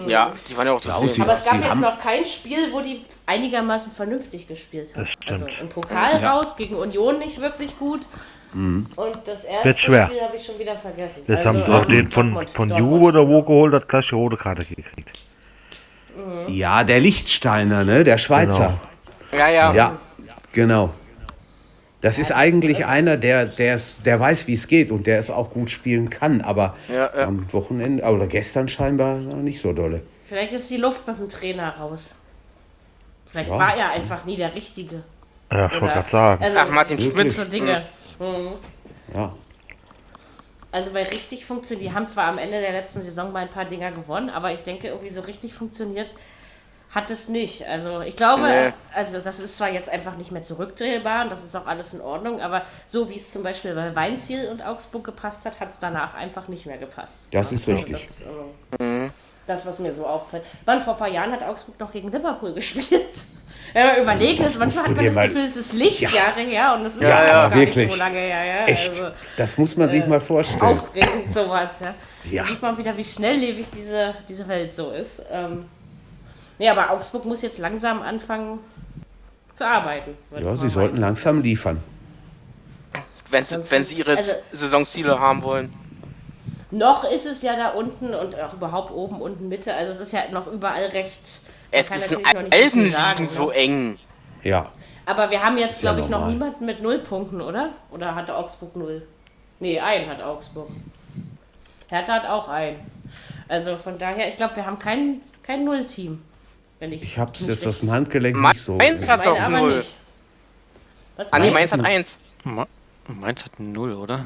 Ja, die waren ja auch zu zehnt. Aber es gab jetzt noch kein Spiel, wo die einigermaßen vernünftig gespielt haben. Das stimmt. Also im Pokal ja. raus, gegen Union nicht wirklich gut. Mhm. Und das erste. Spiel habe ich schon wieder vergessen. Das also, haben sie auch den von, Dortmund, von Juve oder wo geholt, hat gleich die rote Karte gekriegt. Mhm. Ja, der Lichtsteiner, ne? Der Schweizer. Genau. Ja, ja. Ja, genau. Das ist eigentlich einer, der, der, der weiß, wie es geht und der es auch gut spielen kann, aber ja, ja. am Wochenende oder gestern scheinbar nicht so dolle. Vielleicht ist die Luft mit dem Trainer raus. Vielleicht ja. war er einfach nie der Richtige. Ja, ich wollte gerade sagen. Also, Ach, Martin Schmidt. So Dinge. Mhm. Ja. Also, weil richtig funktioniert, die haben zwar am Ende der letzten Saison mal ein paar Dinger gewonnen, aber ich denke, irgendwie so richtig funktioniert hat es nicht. Also ich glaube, nee. also das ist zwar jetzt einfach nicht mehr zurückdrehbar und das ist auch alles in Ordnung, aber so wie es zum Beispiel bei Weinziel und Augsburg gepasst hat, hat es danach einfach nicht mehr gepasst. Das ist richtig. Das, äh, mhm. das, was mir so auffällt. Wann vor ein paar Jahren hat Augsburg noch gegen Liverpool gespielt? Wenn man überlegt, ist, manchmal hat man das Gefühl, es ist Lichtjahre ja. her und das ist ja, ja, gar wirklich. nicht so lange her. Ja. Echt? Also, das muss man sich äh, mal vorstellen. Aufregend sowas, ja. ja. Da sieht man wieder, wie schnelllebig diese, diese Welt so ist. Ähm, Nee, aber Augsburg muss jetzt langsam anfangen zu arbeiten. Ja, sie sollten meinen. langsam liefern. Wenn, wenn sie ihre also, Saisonziele haben wollen. Noch ist es ja da unten und auch überhaupt oben, unten, Mitte. Also es ist ja noch überall recht. Es ist in allen Ligen so ne? eng. Ja. Aber wir haben jetzt, glaube ja ich, noch niemanden mit null Punkten, oder? Oder hatte Augsburg null? Nee, einen hat Augsburg. Hertha hat auch einen. Also von daher, ich glaube, wir haben kein, kein Null-Team. Wenn ich ich habe es jetzt aus dem Handgelenk Ma nicht so. Mainz hat doch 0. Was, ah, nee, Mainz hat 1. Mainz hat 0, oder?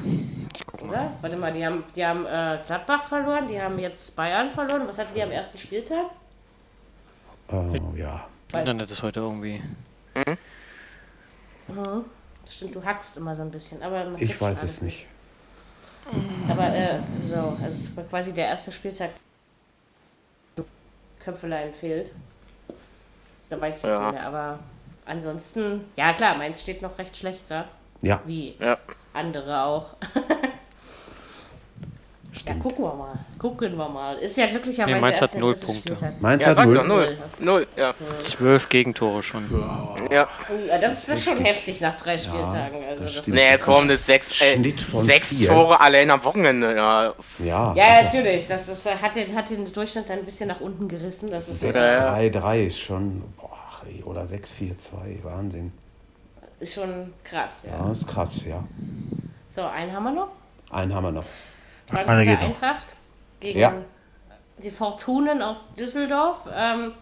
Ich guck mal. Oder? Warte mal, die haben, die haben äh, Gladbach verloren, die haben jetzt Bayern verloren. Was hatten die am ersten Spieltag? Oh, ja. Internet ist heute irgendwie. Mhm. Mhm. Stimmt, du hackst immer so ein bisschen. aber Ich weiß es nicht. Aber, äh, so, also es war quasi der erste Spieltag. Köpfelein fehlt. Da weiß ich ja. jetzt nicht mehr, aber ansonsten, ja klar, meins steht noch recht schlecht da. Ja. Wie ja. andere auch. Stimmt. Ja, gucken wir mal. Gucken wir mal. Ist ja glücklicherweise nee, Mainz hat null Punkte. Mainz ja, hat null. null. Null, ja. Zwölf Gegentore schon. Ja. ja. Das ist schon heftig nach drei Spieltagen. Ja, also das das nee, komm, das sechs, äh, sechs Tore allein am Wochenende. Ja, ja, ja natürlich. Das ist, hat, den, hat den Durchschnitt ein bisschen nach unten gerissen. 6-3-3 ist schon, boah, oder 6-4-2, Wahnsinn. Ist schon krass, ja. Ja, ist krass, ja. So, einen haben wir noch? Einen haben wir noch. Frankfurter Eintracht gegen ja. die Fortunen aus Düsseldorf. Ähm,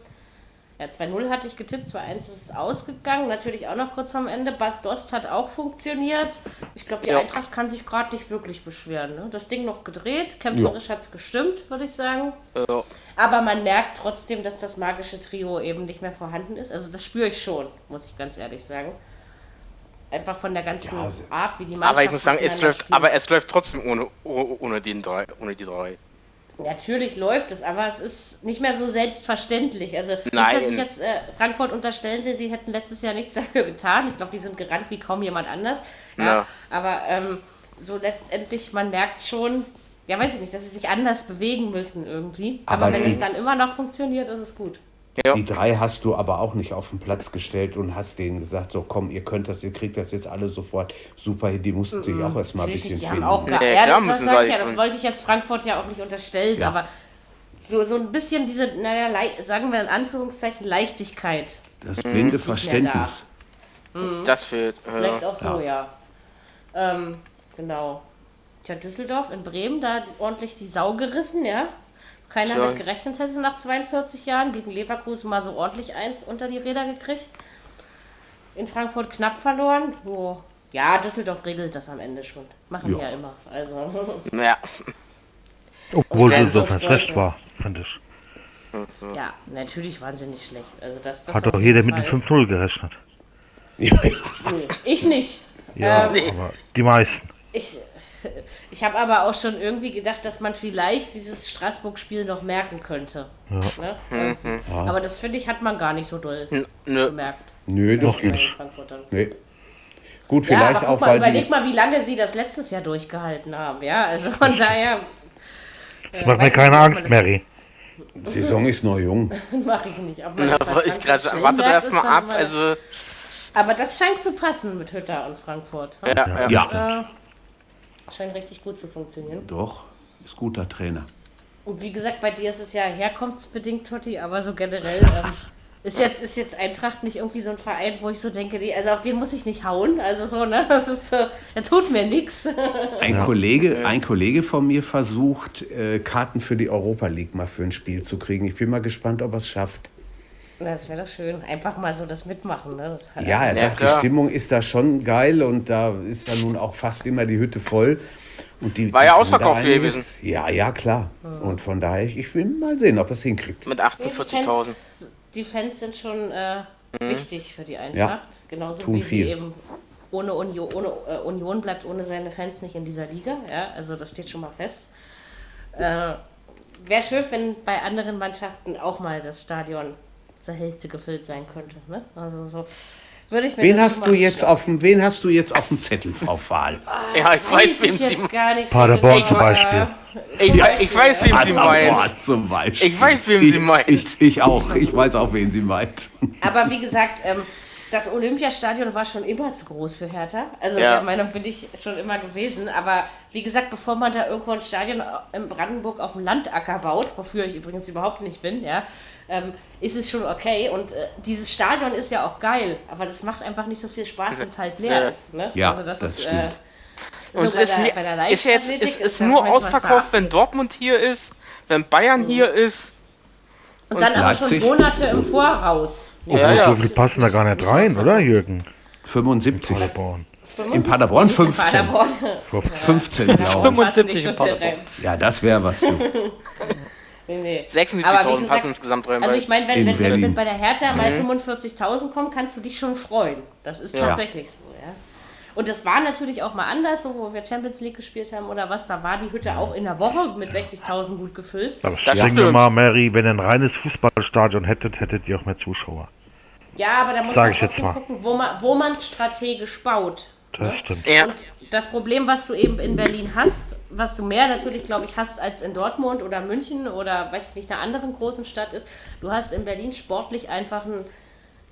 ja, 2-0 hatte ich getippt, 2-1 ist es ausgegangen. Natürlich auch noch kurz vorm Ende. Bas Dost hat auch funktioniert. Ich glaube, die ja. Eintracht kann sich gerade nicht wirklich beschweren. Ne? Das Ding noch gedreht, kämpferisch ja. hat es gestimmt, würde ich sagen. Ja. Aber man merkt trotzdem, dass das magische Trio eben nicht mehr vorhanden ist. Also das spüre ich schon, muss ich ganz ehrlich sagen. Einfach von der ganzen ja, Art, wie die Mannschaft Aber ich muss sagen, es läuft, aber es läuft trotzdem ohne, ohne, den drei, ohne die drei. Natürlich läuft es, aber es ist nicht mehr so selbstverständlich. Also Nein. nicht, dass ich jetzt äh, Frankfurt unterstellen will, sie hätten letztes Jahr nichts dafür getan. Ich glaube, die sind gerannt wie kaum jemand anders. Ja, ja. Aber ähm, so letztendlich, man merkt schon, ja weiß ich nicht, dass sie sich anders bewegen müssen irgendwie. Aber, aber wenn es dann immer noch funktioniert, ist es gut. Ja. Die drei hast du aber auch nicht auf den Platz gestellt und hast denen gesagt, so komm, ihr könnt das, ihr kriegt das jetzt alle sofort super hin. Die mussten sich auch erstmal ein bisschen die finden. Auch ja, ja, das, das, ja, das wollte ich jetzt Frankfurt ja auch nicht unterstellen, ja. aber so, so ein bisschen diese, naja, sagen wir in Anführungszeichen, Leichtigkeit. Das blinde Verständnis. Da. Mhm. Das fehlt. Äh, Vielleicht auch so, ja. Ähm, genau. Tja, Düsseldorf in Bremen, da hat ordentlich die Sau gerissen, ja keiner Tja. mit gerechnet hätte nach 42 Jahren. Gegen Leverkusen mal so ordentlich eins unter die Räder gekriegt. In Frankfurt knapp verloren. Oh. Ja, Düsseldorf regelt das am Ende schon. Machen ja, ja immer. Also. Ja. Obwohl Düsseldorf nicht schlecht war, fand ich. Ja, natürlich waren sie nicht schlecht. Also das, das Hat doch jeder mit einem 5-0 gerechnet. nee, ich nicht. Ja, ähm, aber die meisten. Ich, ich habe aber auch schon irgendwie gedacht, dass man vielleicht dieses Straßburg-Spiel noch merken könnte. Ja. Ne? Mhm. Ja. Aber das finde ich, hat man gar nicht so doll N gemerkt. Nö, das geht nicht. Nee. Gut, vielleicht ja, auch, mal, weil Überleg mal, wie lange sie das letztes Jahr durchgehalten haben. Ja, also von daher. Das äh, macht mir keine Angst, Mary. Die Saison ist noch jung. Mache ich nicht. Aber Na, ich gerade warte erst mal ab. Also aber das scheint zu passen mit Hütter und Frankfurt. Ja, ja. ja. Scheint richtig gut zu funktionieren. Doch, ist guter Trainer. Und wie gesagt, bei dir ist es ja herkunftsbedingt, Totti, aber so generell ähm, ist, jetzt, ist jetzt Eintracht nicht irgendwie so ein Verein, wo ich so denke, nee, also auf den muss ich nicht hauen. Also so, ne? Das ist so, er tut mir nichts. Ein, Kollege, ein Kollege von mir versucht, äh, Karten für die Europa League mal für ein Spiel zu kriegen. Ich bin mal gespannt, ob er es schafft. Das wäre doch schön. Einfach mal so das mitmachen. Ne? Das ja, er sagt, ja, die Stimmung ist da schon geil und da ist dann nun auch fast immer die Hütte voll. Und die, War ja ausverkauft gewesen. Ja, ja, klar. Mhm. Und von daher, ich will mal sehen, ob er es hinkriegt. Mit 48.000. Die, Fans sind schon äh, mhm. wichtig für die Eintracht. Ja. Genauso Tun wie viel. sie eben ohne Union, ohne äh, Union bleibt ohne seine Fans nicht in dieser Liga. Ja, also das steht schon mal fest. Äh, Wäre schön, wenn bei anderen Mannschaften auch mal das Stadion zur Hälfte gefüllt sein könnte. Ne? Also so würde ich mir wen hast du jetzt auf dem, Wen hast du jetzt auf dem Zettel, Frau Fahl? ja, ich weiß, wem Sie meint. Paderborn so zum Beispiel. Ich, ja, ich weiß, wem Sie meint. zum Beispiel. Ich weiß, wem ich, Sie meint. Ich, ich, auch. Ich weiß auch, wen Sie meint. Aber wie gesagt, ähm, das Olympiastadion war schon immer zu groß für Hertha. Also ja. der Meinung bin ich schon immer gewesen. Aber wie gesagt, bevor man da irgendwo ein Stadion in Brandenburg auf dem Landacker baut, wofür ich übrigens überhaupt nicht bin, ja, ähm, ist es schon okay. Und äh, dieses Stadion ist ja auch geil, aber das macht einfach nicht so viel Spaß, wenn es halt leer ja. ist. Ne? Ja, also das, das ist, stimmt. Äh, so und ist, der, ist jetzt ist, ist nur ausverkauft, wenn Dortmund hier ist, wenn Bayern mhm. hier ist. Und, und dann aber schon Monate im Voraus. Ja, ja. So viel passen da gar nicht rein, oder Jürgen? 75. In Paderborn. In Paderborn 15. In Paderborn. 15, glaube ich. 75 in Paderborn. Ja, das wäre was, du. Nee, nee. 76.000 passen insgesamt rein. Also ich meine, wenn, wenn, wenn, wenn, bei der Hertha mal 45.000 kommen, kannst du dich schon freuen. Das ist ja. tatsächlich so, ja. Und das war natürlich auch mal anders, so wo wir Champions League gespielt haben oder was, da war die Hütte auch in der Woche mit 60.000 gut gefüllt. Aber sagen wir mal, Mary, wenn ihr ein reines Fußballstadion hättet, hättet ihr auch mehr Zuschauer. Ja, aber da muss Sag man ich jetzt mal. gucken, wo man wo man strategisch baut. Das stimmt. Ja. Und das Problem, was du eben in Berlin hast, was du mehr natürlich, glaube ich, hast als in Dortmund oder München oder weiß ich nicht, einer anderen großen Stadt ist, du hast in Berlin sportlich einfach ein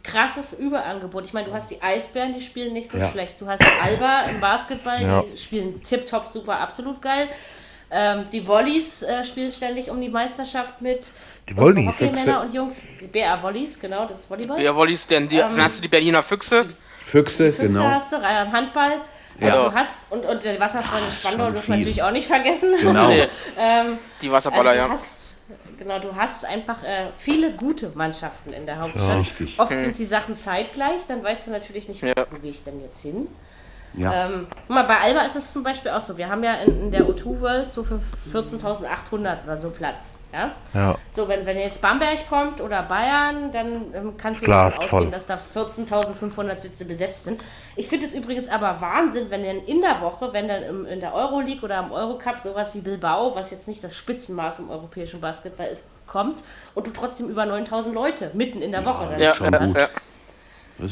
krasses Überangebot. Ich meine, du hast die Eisbären, die spielen nicht so ja. schlecht. Du hast Alba im Basketball, ja. die spielen tipptopp, super, absolut geil. Ähm, die Wollies äh, spielen ständig um die Meisterschaft mit. Die Wollies? Männer und Jungs, die BA Wollies, genau, das ist Volleyball. BA Wollies, denn die, ähm, dann hast du die Berliner Füchse. Füchse, die Füchse genau. hast du, äh, Handball. Also ja. du hast, und, und der Wasserfreunde Spandau dürfen wir natürlich auch nicht vergessen. Genau. ähm, die Wasserballer, also ja. Hast, genau, du hast einfach äh, viele gute Mannschaften in der Hauptstadt. Ja, richtig. Oft hm. sind die Sachen zeitgleich, dann weißt du natürlich nicht, ja. wo gehe ich denn jetzt hin. Ja. Ähm, mal, bei Alba ist es zum Beispiel auch so. Wir haben ja in, in der O2 World so für 14.800 oder so Platz. Ja? ja. So, wenn, wenn jetzt Bamberg kommt oder Bayern, dann ähm, kannst du davon ausgehen, voll. dass da 14.500 Sitze besetzt sind. Ich finde es übrigens aber Wahnsinn, wenn dann in der Woche, wenn dann im, in der Euroleague oder im Eurocup sowas wie Bilbao, was jetzt nicht das Spitzenmaß im europäischen Basketball ist, kommt und du trotzdem über 9.000 Leute mitten in der Woche ja, ja, ja, ja.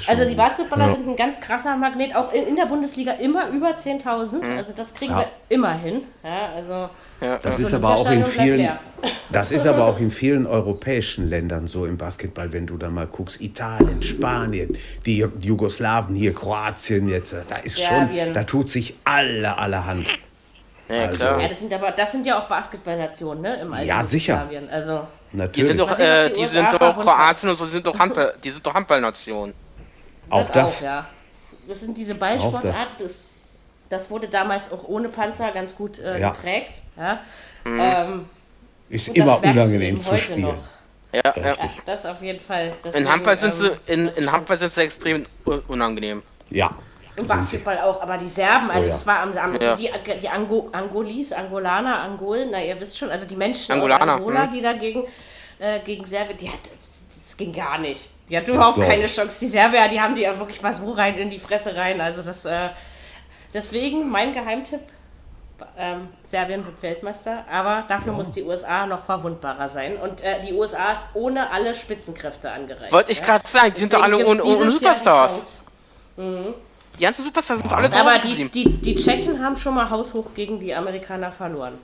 Also die Basketballer ja. sind ein ganz krasser Magnet, auch in, in der Bundesliga immer über 10.000. Mhm. Also das kriegen ja. wir immer hin. Ja, also das so ist aber auch in vielen, das ist aber auch in vielen europäischen Ländern so im Basketball, wenn du da mal guckst, Italien, Spanien, die, Jugoslawen hier, Kroatien jetzt, da ist schon, da tut sich alle allerhand. Ja, also, klar. Ja, das sind aber das sind ja auch Basketballnationen, ne? Im ja, sicher. Also Natürlich. Die sind doch, äh, die, die sind doch Kroatien und so sind doch Handball, die sind doch Handballnationen. Auch das, das? Auch, ja. Das sind diese Ballsportarten, das. das. wurde damals auch ohne Panzer ganz gut äh, ja. geprägt. Ja. Mhm. Ähm, ist immer unangenehm zu spielen. Noch. Ja, ja, das auf jeden Fall. Deswegen, in Handball sind sie, in, in Handball sind sie extrem unangenehm. Ja. Im Basketball auch, aber die Serben, also oh, ja. das war am, am ja. die, die Ango, Angolis, Angolaner, Angolen, na ihr wisst schon, also die Menschen Angolaner, aus Angola, hm. die dagegen äh, gegen Serbien, die hat, das, das ging gar nicht. Die hat überhaupt so. keine Chance. Die Serbier, die haben die ja wirklich mal so rein in die Fresse rein. Also das, äh, deswegen mein Geheimtipp, ähm, Serbien wird Weltmeister, aber dafür ja. muss die USA noch verwundbarer sein. Und äh, die USA ist ohne alle Spitzenkräfte angereicht. Wollte ich gerade sagen, die sind doch alle ohne, ohne Superstars. Mhm. Die ganzen Superstars sind alle zu Aber die, die, die Tschechen haben schon mal haushoch gegen die Amerikaner verloren.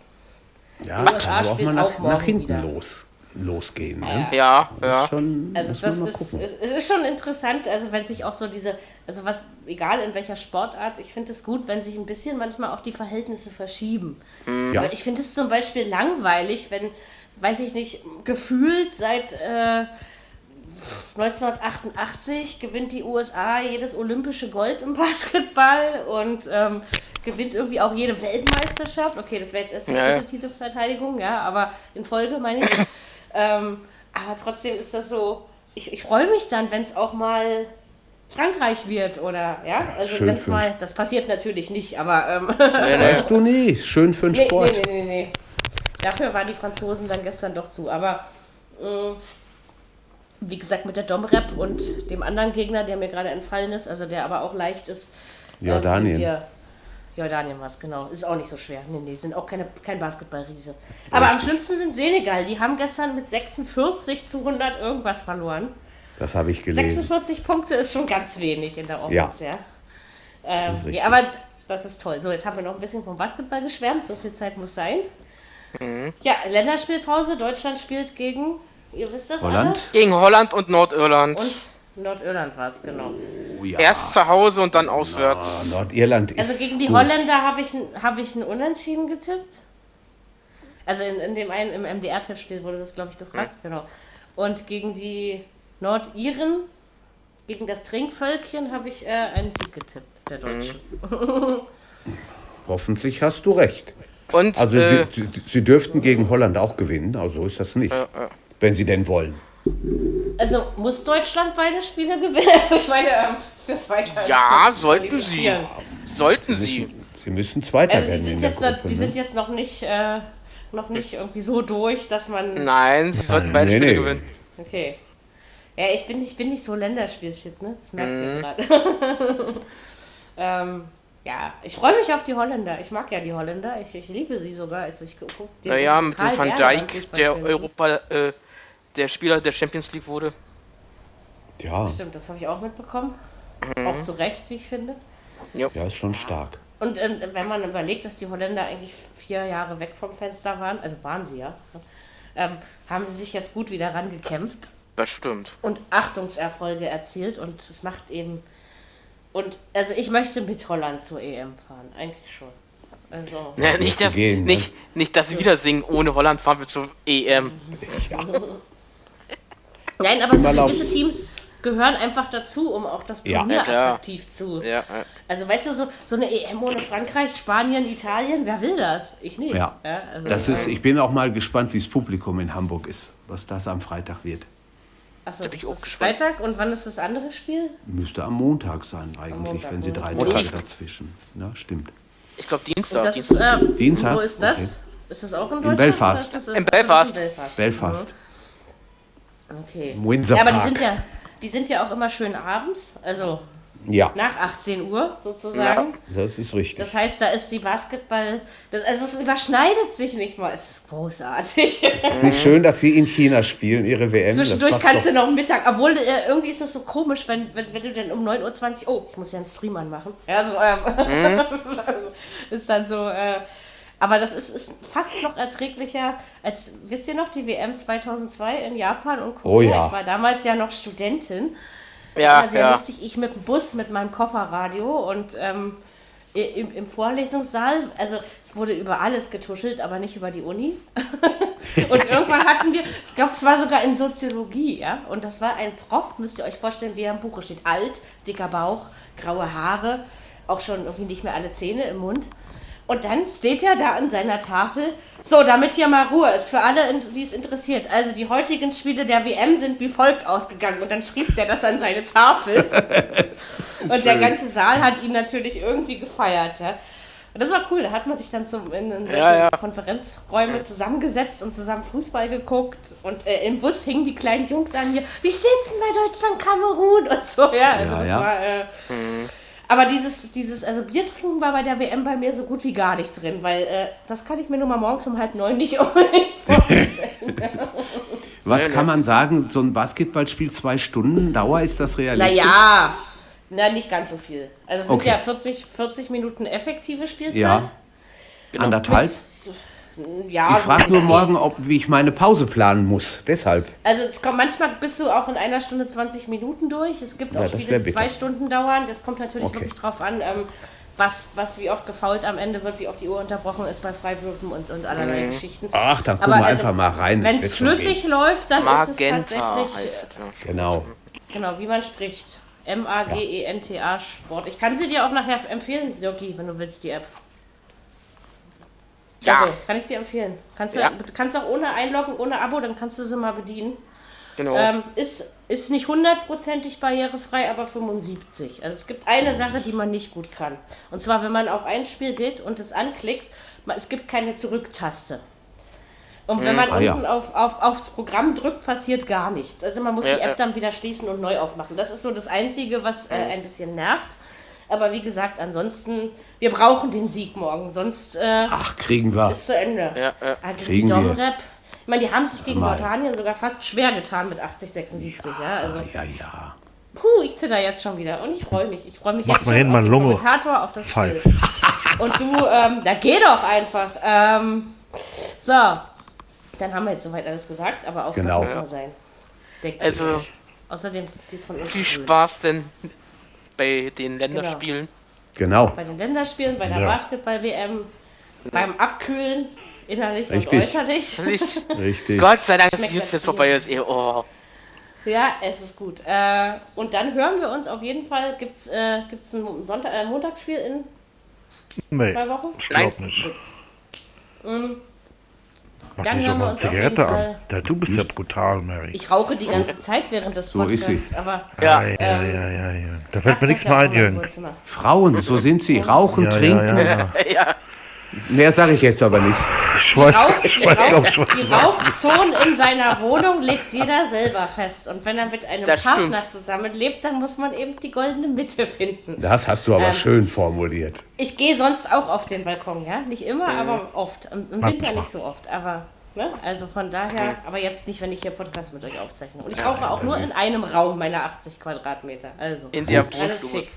Ja, das kann auch mal nach, nach hinten wieder. los losgehen. Ne? Ja, ja. Schon, also das ist, ist, ist, schon interessant, also wenn sich auch so diese, also was, egal in welcher Sportart, ich finde es gut, wenn sich ein bisschen manchmal auch die Verhältnisse verschieben. Mhm. Ja. Ich finde es zum Beispiel langweilig, wenn, weiß ich nicht, gefühlt seit äh, 1988 gewinnt die USA jedes olympische Gold im Basketball und ähm, gewinnt irgendwie auch jede Weltmeisterschaft. Okay, das wäre jetzt erst die ja, Titelverteidigung, ja, aber in Folge meine ich. Ähm, aber trotzdem ist das so, ich, ich freue mich dann, wenn es auch mal Frankreich wird oder ja, also wenn es mal, das passiert natürlich nicht, aber ähm, weißt du nie, schön für den Sport. Nee, nee, nee, nee. Dafür waren die Franzosen dann gestern doch zu, aber mh, mm, wie gesagt mit der Domrep und dem anderen Gegner, der mir gerade entfallen ist, also der aber auch leicht ist, Jordanien. Ähm, Jordanien war es, genau. Ist auch nicht so schwer. Nee, nee, sind auch keine, kein Basketballriese. Aber Richtig. am schlimmsten sind Senegal. Die haben gestern mit 46 zu 100 irgendwas verloren. Das habe ich gelesen. 46 Punkte ist schon ganz wenig in der Offense, ja. ja. Ähm, das ja, aber das ist toll. So, jetzt haben wir noch ein bisschen vom Basketball geschwärmt. So viel Zeit muss sein. Mhm. Ja, Länderspielpause. Deutschland spielt gegen, ihr wisst das Holland? Alle? Gegen Holland und Nordirland. Und Nordirland war es, genau. Oh, ja. Erst zu Hause und dann auswärts. No, Nordirland ist. Also gegen die gut. Holländer habe ich, hab ich ein Unentschieden getippt. Also in, in dem einen, im MDR-Tippspiel wurde das, glaube ich, gefragt, mhm. genau. Und gegen die Nordiren, gegen das Trinkvölkchen, habe ich äh, einen Sieg getippt, der Deutschen. Mhm. Hoffentlich hast du recht. Und, also äh, sie, sie, dürften gegen Holland auch gewinnen, also so ist das nicht. Wenn sie denn wollen. Also muss Deutschland beide Spiele gewinnen? Also ich meine, ähm, fürs Weiter. Ja, sollten sie. Sollten sie. Müssen, sie müssen Zweiter also werden. In der Gruppe, noch, die ne? sind jetzt noch nicht, äh, noch nicht irgendwie so durch, dass man. Nein, sie sollten beide nee, Spiele nee. gewinnen. Okay. Ja, ich bin, ich bin nicht so länderspielfit, ne? Das merkt mhm. ihr gerade. ähm, ja, ich freue mich auf die Holländer. Ich mag ja die Holländer. Ich, ich liebe sie sogar. Also ich guck, naja, mit dem Van Dijk, der Europa. Äh, der Spieler der Champions League wurde. Ja. Stimmt, das habe ich auch mitbekommen. Mhm. Auch zu Recht, wie ich finde. Ja, ist schon stark. Und ähm, wenn man überlegt, dass die Holländer eigentlich vier Jahre weg vom Fenster waren, also waren sie ja, ähm, haben sie sich jetzt gut wieder rangekämpft. Das stimmt. Und Achtungserfolge erzielt und es macht eben. Und also ich möchte mit Holland zur EM fahren, eigentlich schon. Also. Ja, nicht, dass, gehen, ne? nicht, nicht, dass sie wieder singen, ohne Holland fahren wir zur EM. Ja. Nein, aber so gewisse Teams gehören einfach dazu, um auch das Turnier ja, attraktiv zu. Ja, also weißt du, so, so eine EM ohne Frankreich, Spanien, Italien, wer will das? Ich nicht. Ja. Also, das ist, ich bin auch mal gespannt, wie das Publikum in Hamburg ist, was das am Freitag wird. Achso, das ist gespannt. Freitag und wann ist das andere Spiel? Müsste am Montag sein eigentlich, Montag, wenn sie drei Tage dazwischen. Ja, stimmt. Ich glaube Dienstag. Das, Dienstag. Äh, Dienstag. Wo ist das? Okay. Ist das auch in Deutschland? In Belfast. In, in Belfast. Belfast. Belfast. Okay. Windsor ja, aber die sind ja, die sind ja auch immer schön abends, also ja. nach 18 Uhr sozusagen. Ja, das ist richtig. Das heißt, da ist die Basketball, das, also es überschneidet sich nicht mal. Es ist großartig. Es ist nicht schön, dass sie in China spielen, ihre WM. Zwischendurch kannst doch. du noch Mittag, obwohl äh, irgendwie ist das so komisch, wenn, wenn, wenn du dann um 9.20 Uhr, oh, ich muss ja einen Stream anmachen. Ja, so, ähm, mhm. ist dann so, äh, aber das ist, ist fast noch erträglicher als, wisst ihr noch, die WM 2002 in Japan und Korea. Oh ja. Ich war damals ja noch Studentin. Ja, war sehr ja. lustig. Ich mit dem Bus, mit meinem Kofferradio und ähm, im, im, Vorlesungssaal, also es wurde über alles getuschelt, aber nicht über die Uni. und irgendwann hatten wir, ich glaube, es war sogar in Soziologie, ja, und das war ein Prof, müsst ihr euch vorstellen, wie er im Buch steht. Alt, dicker Bauch, graue Haare, auch schon irgendwie nicht mehr alle Zähne im Mund. Und dann steht er da an seiner Tafel. So, damit hier mal Ruhe ist für alle, die es interessiert. Also die heutigen Spiele der WM sind wie folgt ausgegangen. Und dann schrieb der das an seine Tafel. und der ganze Saal hat ihn natürlich irgendwie gefeiert. Ja. Und das war cool. Da hat man sich dann zum, in, in solche ja, ja. Konferenzräume zusammengesetzt und zusammen Fußball geguckt. Und äh, im Bus hingen die kleinen Jungs an mir. Wie steht's denn bei Deutschland, Kamerun? Und so, ja. Also das war. Äh, mhm. Aber dieses, dieses, also Bier trinken war bei der WM bei mir so gut wie gar nicht drin, weil äh, das kann ich mir nur mal morgens um halb neun nicht. Was kann man sagen, so ein Basketballspiel zwei Stunden Dauer, ist das realistisch? Naja, na, nicht ganz so viel. Also es sind okay. ja 40, 40 Minuten effektive Spielzeit. Ja. Genau. Anderthalb? Mit, ja, ich frage nur morgen, ob, wie ich meine Pause planen muss. Deshalb. Also es kommt, manchmal bist du auch in einer Stunde 20 Minuten durch. Es gibt auch ja, Spiele, die zwei Stunden dauern. Das kommt natürlich okay. wirklich drauf an, ähm, was, was wie oft gefault am Ende wird, wie oft die Uhr unterbrochen ist bei Freiwürfen und, und allerlei mhm. Geschichten. Ach, dann gucken wir also, einfach mal rein. Wenn es flüssig läuft, dann Magenta ist es tatsächlich. Heißt es, Genau. Genau, wie man spricht. M-A-G-E-N-T-A Sport. Ich kann sie dir auch nachher empfehlen, Dirki, wenn du willst, die App. Ja. Also, kann ich dir empfehlen. Kannst du ja. kannst auch ohne einloggen, ohne Abo, dann kannst du sie mal bedienen. Genau. Ähm, ist, ist nicht hundertprozentig barrierefrei, aber 75. Also es gibt eine Sache, die man nicht gut kann. Und zwar, wenn man auf ein Spiel geht und es anklickt, es gibt keine Zurücktaste. Und wenn hm. man ah, unten ja. auf, auf, aufs Programm drückt, passiert gar nichts. Also man muss ja, die App dann wieder schließen und neu aufmachen. Das ist so das Einzige, was äh, ein bisschen nervt. Aber wie gesagt, ansonsten, wir brauchen den Sieg morgen, sonst äh, Ach, kriegen wir. ist zu Ende. Ja, ja. Also kriegen wir. Ich meine, die haben sich gegen Jordanien sogar fast schwer getan mit 80, 76. Ja, ja, also, ja, ja. Puh, ich zitter jetzt schon wieder und ich freue mich. Ich freue mich Mach jetzt schon auf den Kommentator, auf das Spiel. Und du, ähm, da geh doch einfach. Ähm, so, dann haben wir jetzt soweit alles gesagt, aber auch genau. das muss mal sein. Denk also, Außerdem sind sie es von uns. Viel Spaß denn bei den Länderspielen. Genau. Bei den Länderspielen, bei der ja. Basketball-WM, beim Abkühlen, innerlich Richtig. und äußerlich. Richtig. Gott sei Dank, dass es jetzt vorbei ist. Eh, oh. Ja, es ist gut. Äh, und dann hören wir uns auf jeden Fall. Gibt es äh, gibt's ein Sonntag, äh, Montagsspiel in nee, zwei Wochen? Ich glaube nicht. Mhm. Mach dann doch mal eine Zigarette an. Da, du bist ja brutal, Mary. Ich rauche die ganze Zeit während des Podcasts. So ist sie. Aber, ja. Ja, ja, ja, ja, ja. Da fällt mir nichts mehr ein, Jürgen. Frauen, so sind sie. Rauchen, ja, trinken. Ja, ja, ja. Mehr sage ich jetzt aber nicht. Ich weiß, Rauch, ich weiß, Rauch, ich weiß, die Rauchzonen in seiner Wohnung legt jeder selber fest. Und wenn er mit einem das Partner stimmt. zusammenlebt, dann muss man eben die goldene Mitte finden. Das hast du aber ähm, schön formuliert. Ich gehe sonst auch auf den Balkon, ja? Nicht immer, mhm. aber oft. Im, im Winter nicht so oft, aber. Ne? Also von daher, mhm. aber jetzt nicht, wenn ich hier Podcast mit euch aufzeichne. Und ich rauche auch nur in einem Raum meine 80 Quadratmeter. Also, in der alles schick.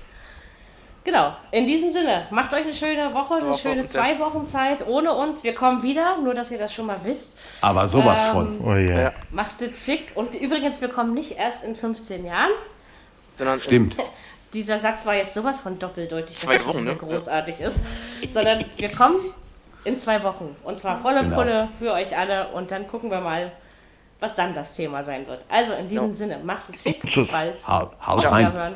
Genau, in diesem Sinne, macht euch eine schöne Woche, eine Woche schöne zwei Wochen Zeit ohne uns. Wir kommen wieder, nur dass ihr das schon mal wisst. Aber sowas ähm, von. Oh yeah. Macht es schick. Und übrigens, wir kommen nicht erst in 15 Jahren. Sondern Stimmt. Dieser Satz war jetzt sowas von doppeldeutig, dass zwei Wochen, ne? großartig ist. Sondern wir kommen in zwei Wochen. Und zwar volle genau. Pulle für euch alle. Und dann gucken wir mal, was dann das Thema sein wird. Also in diesem ja. Sinne, macht es schick. Bis bald. Haut rein.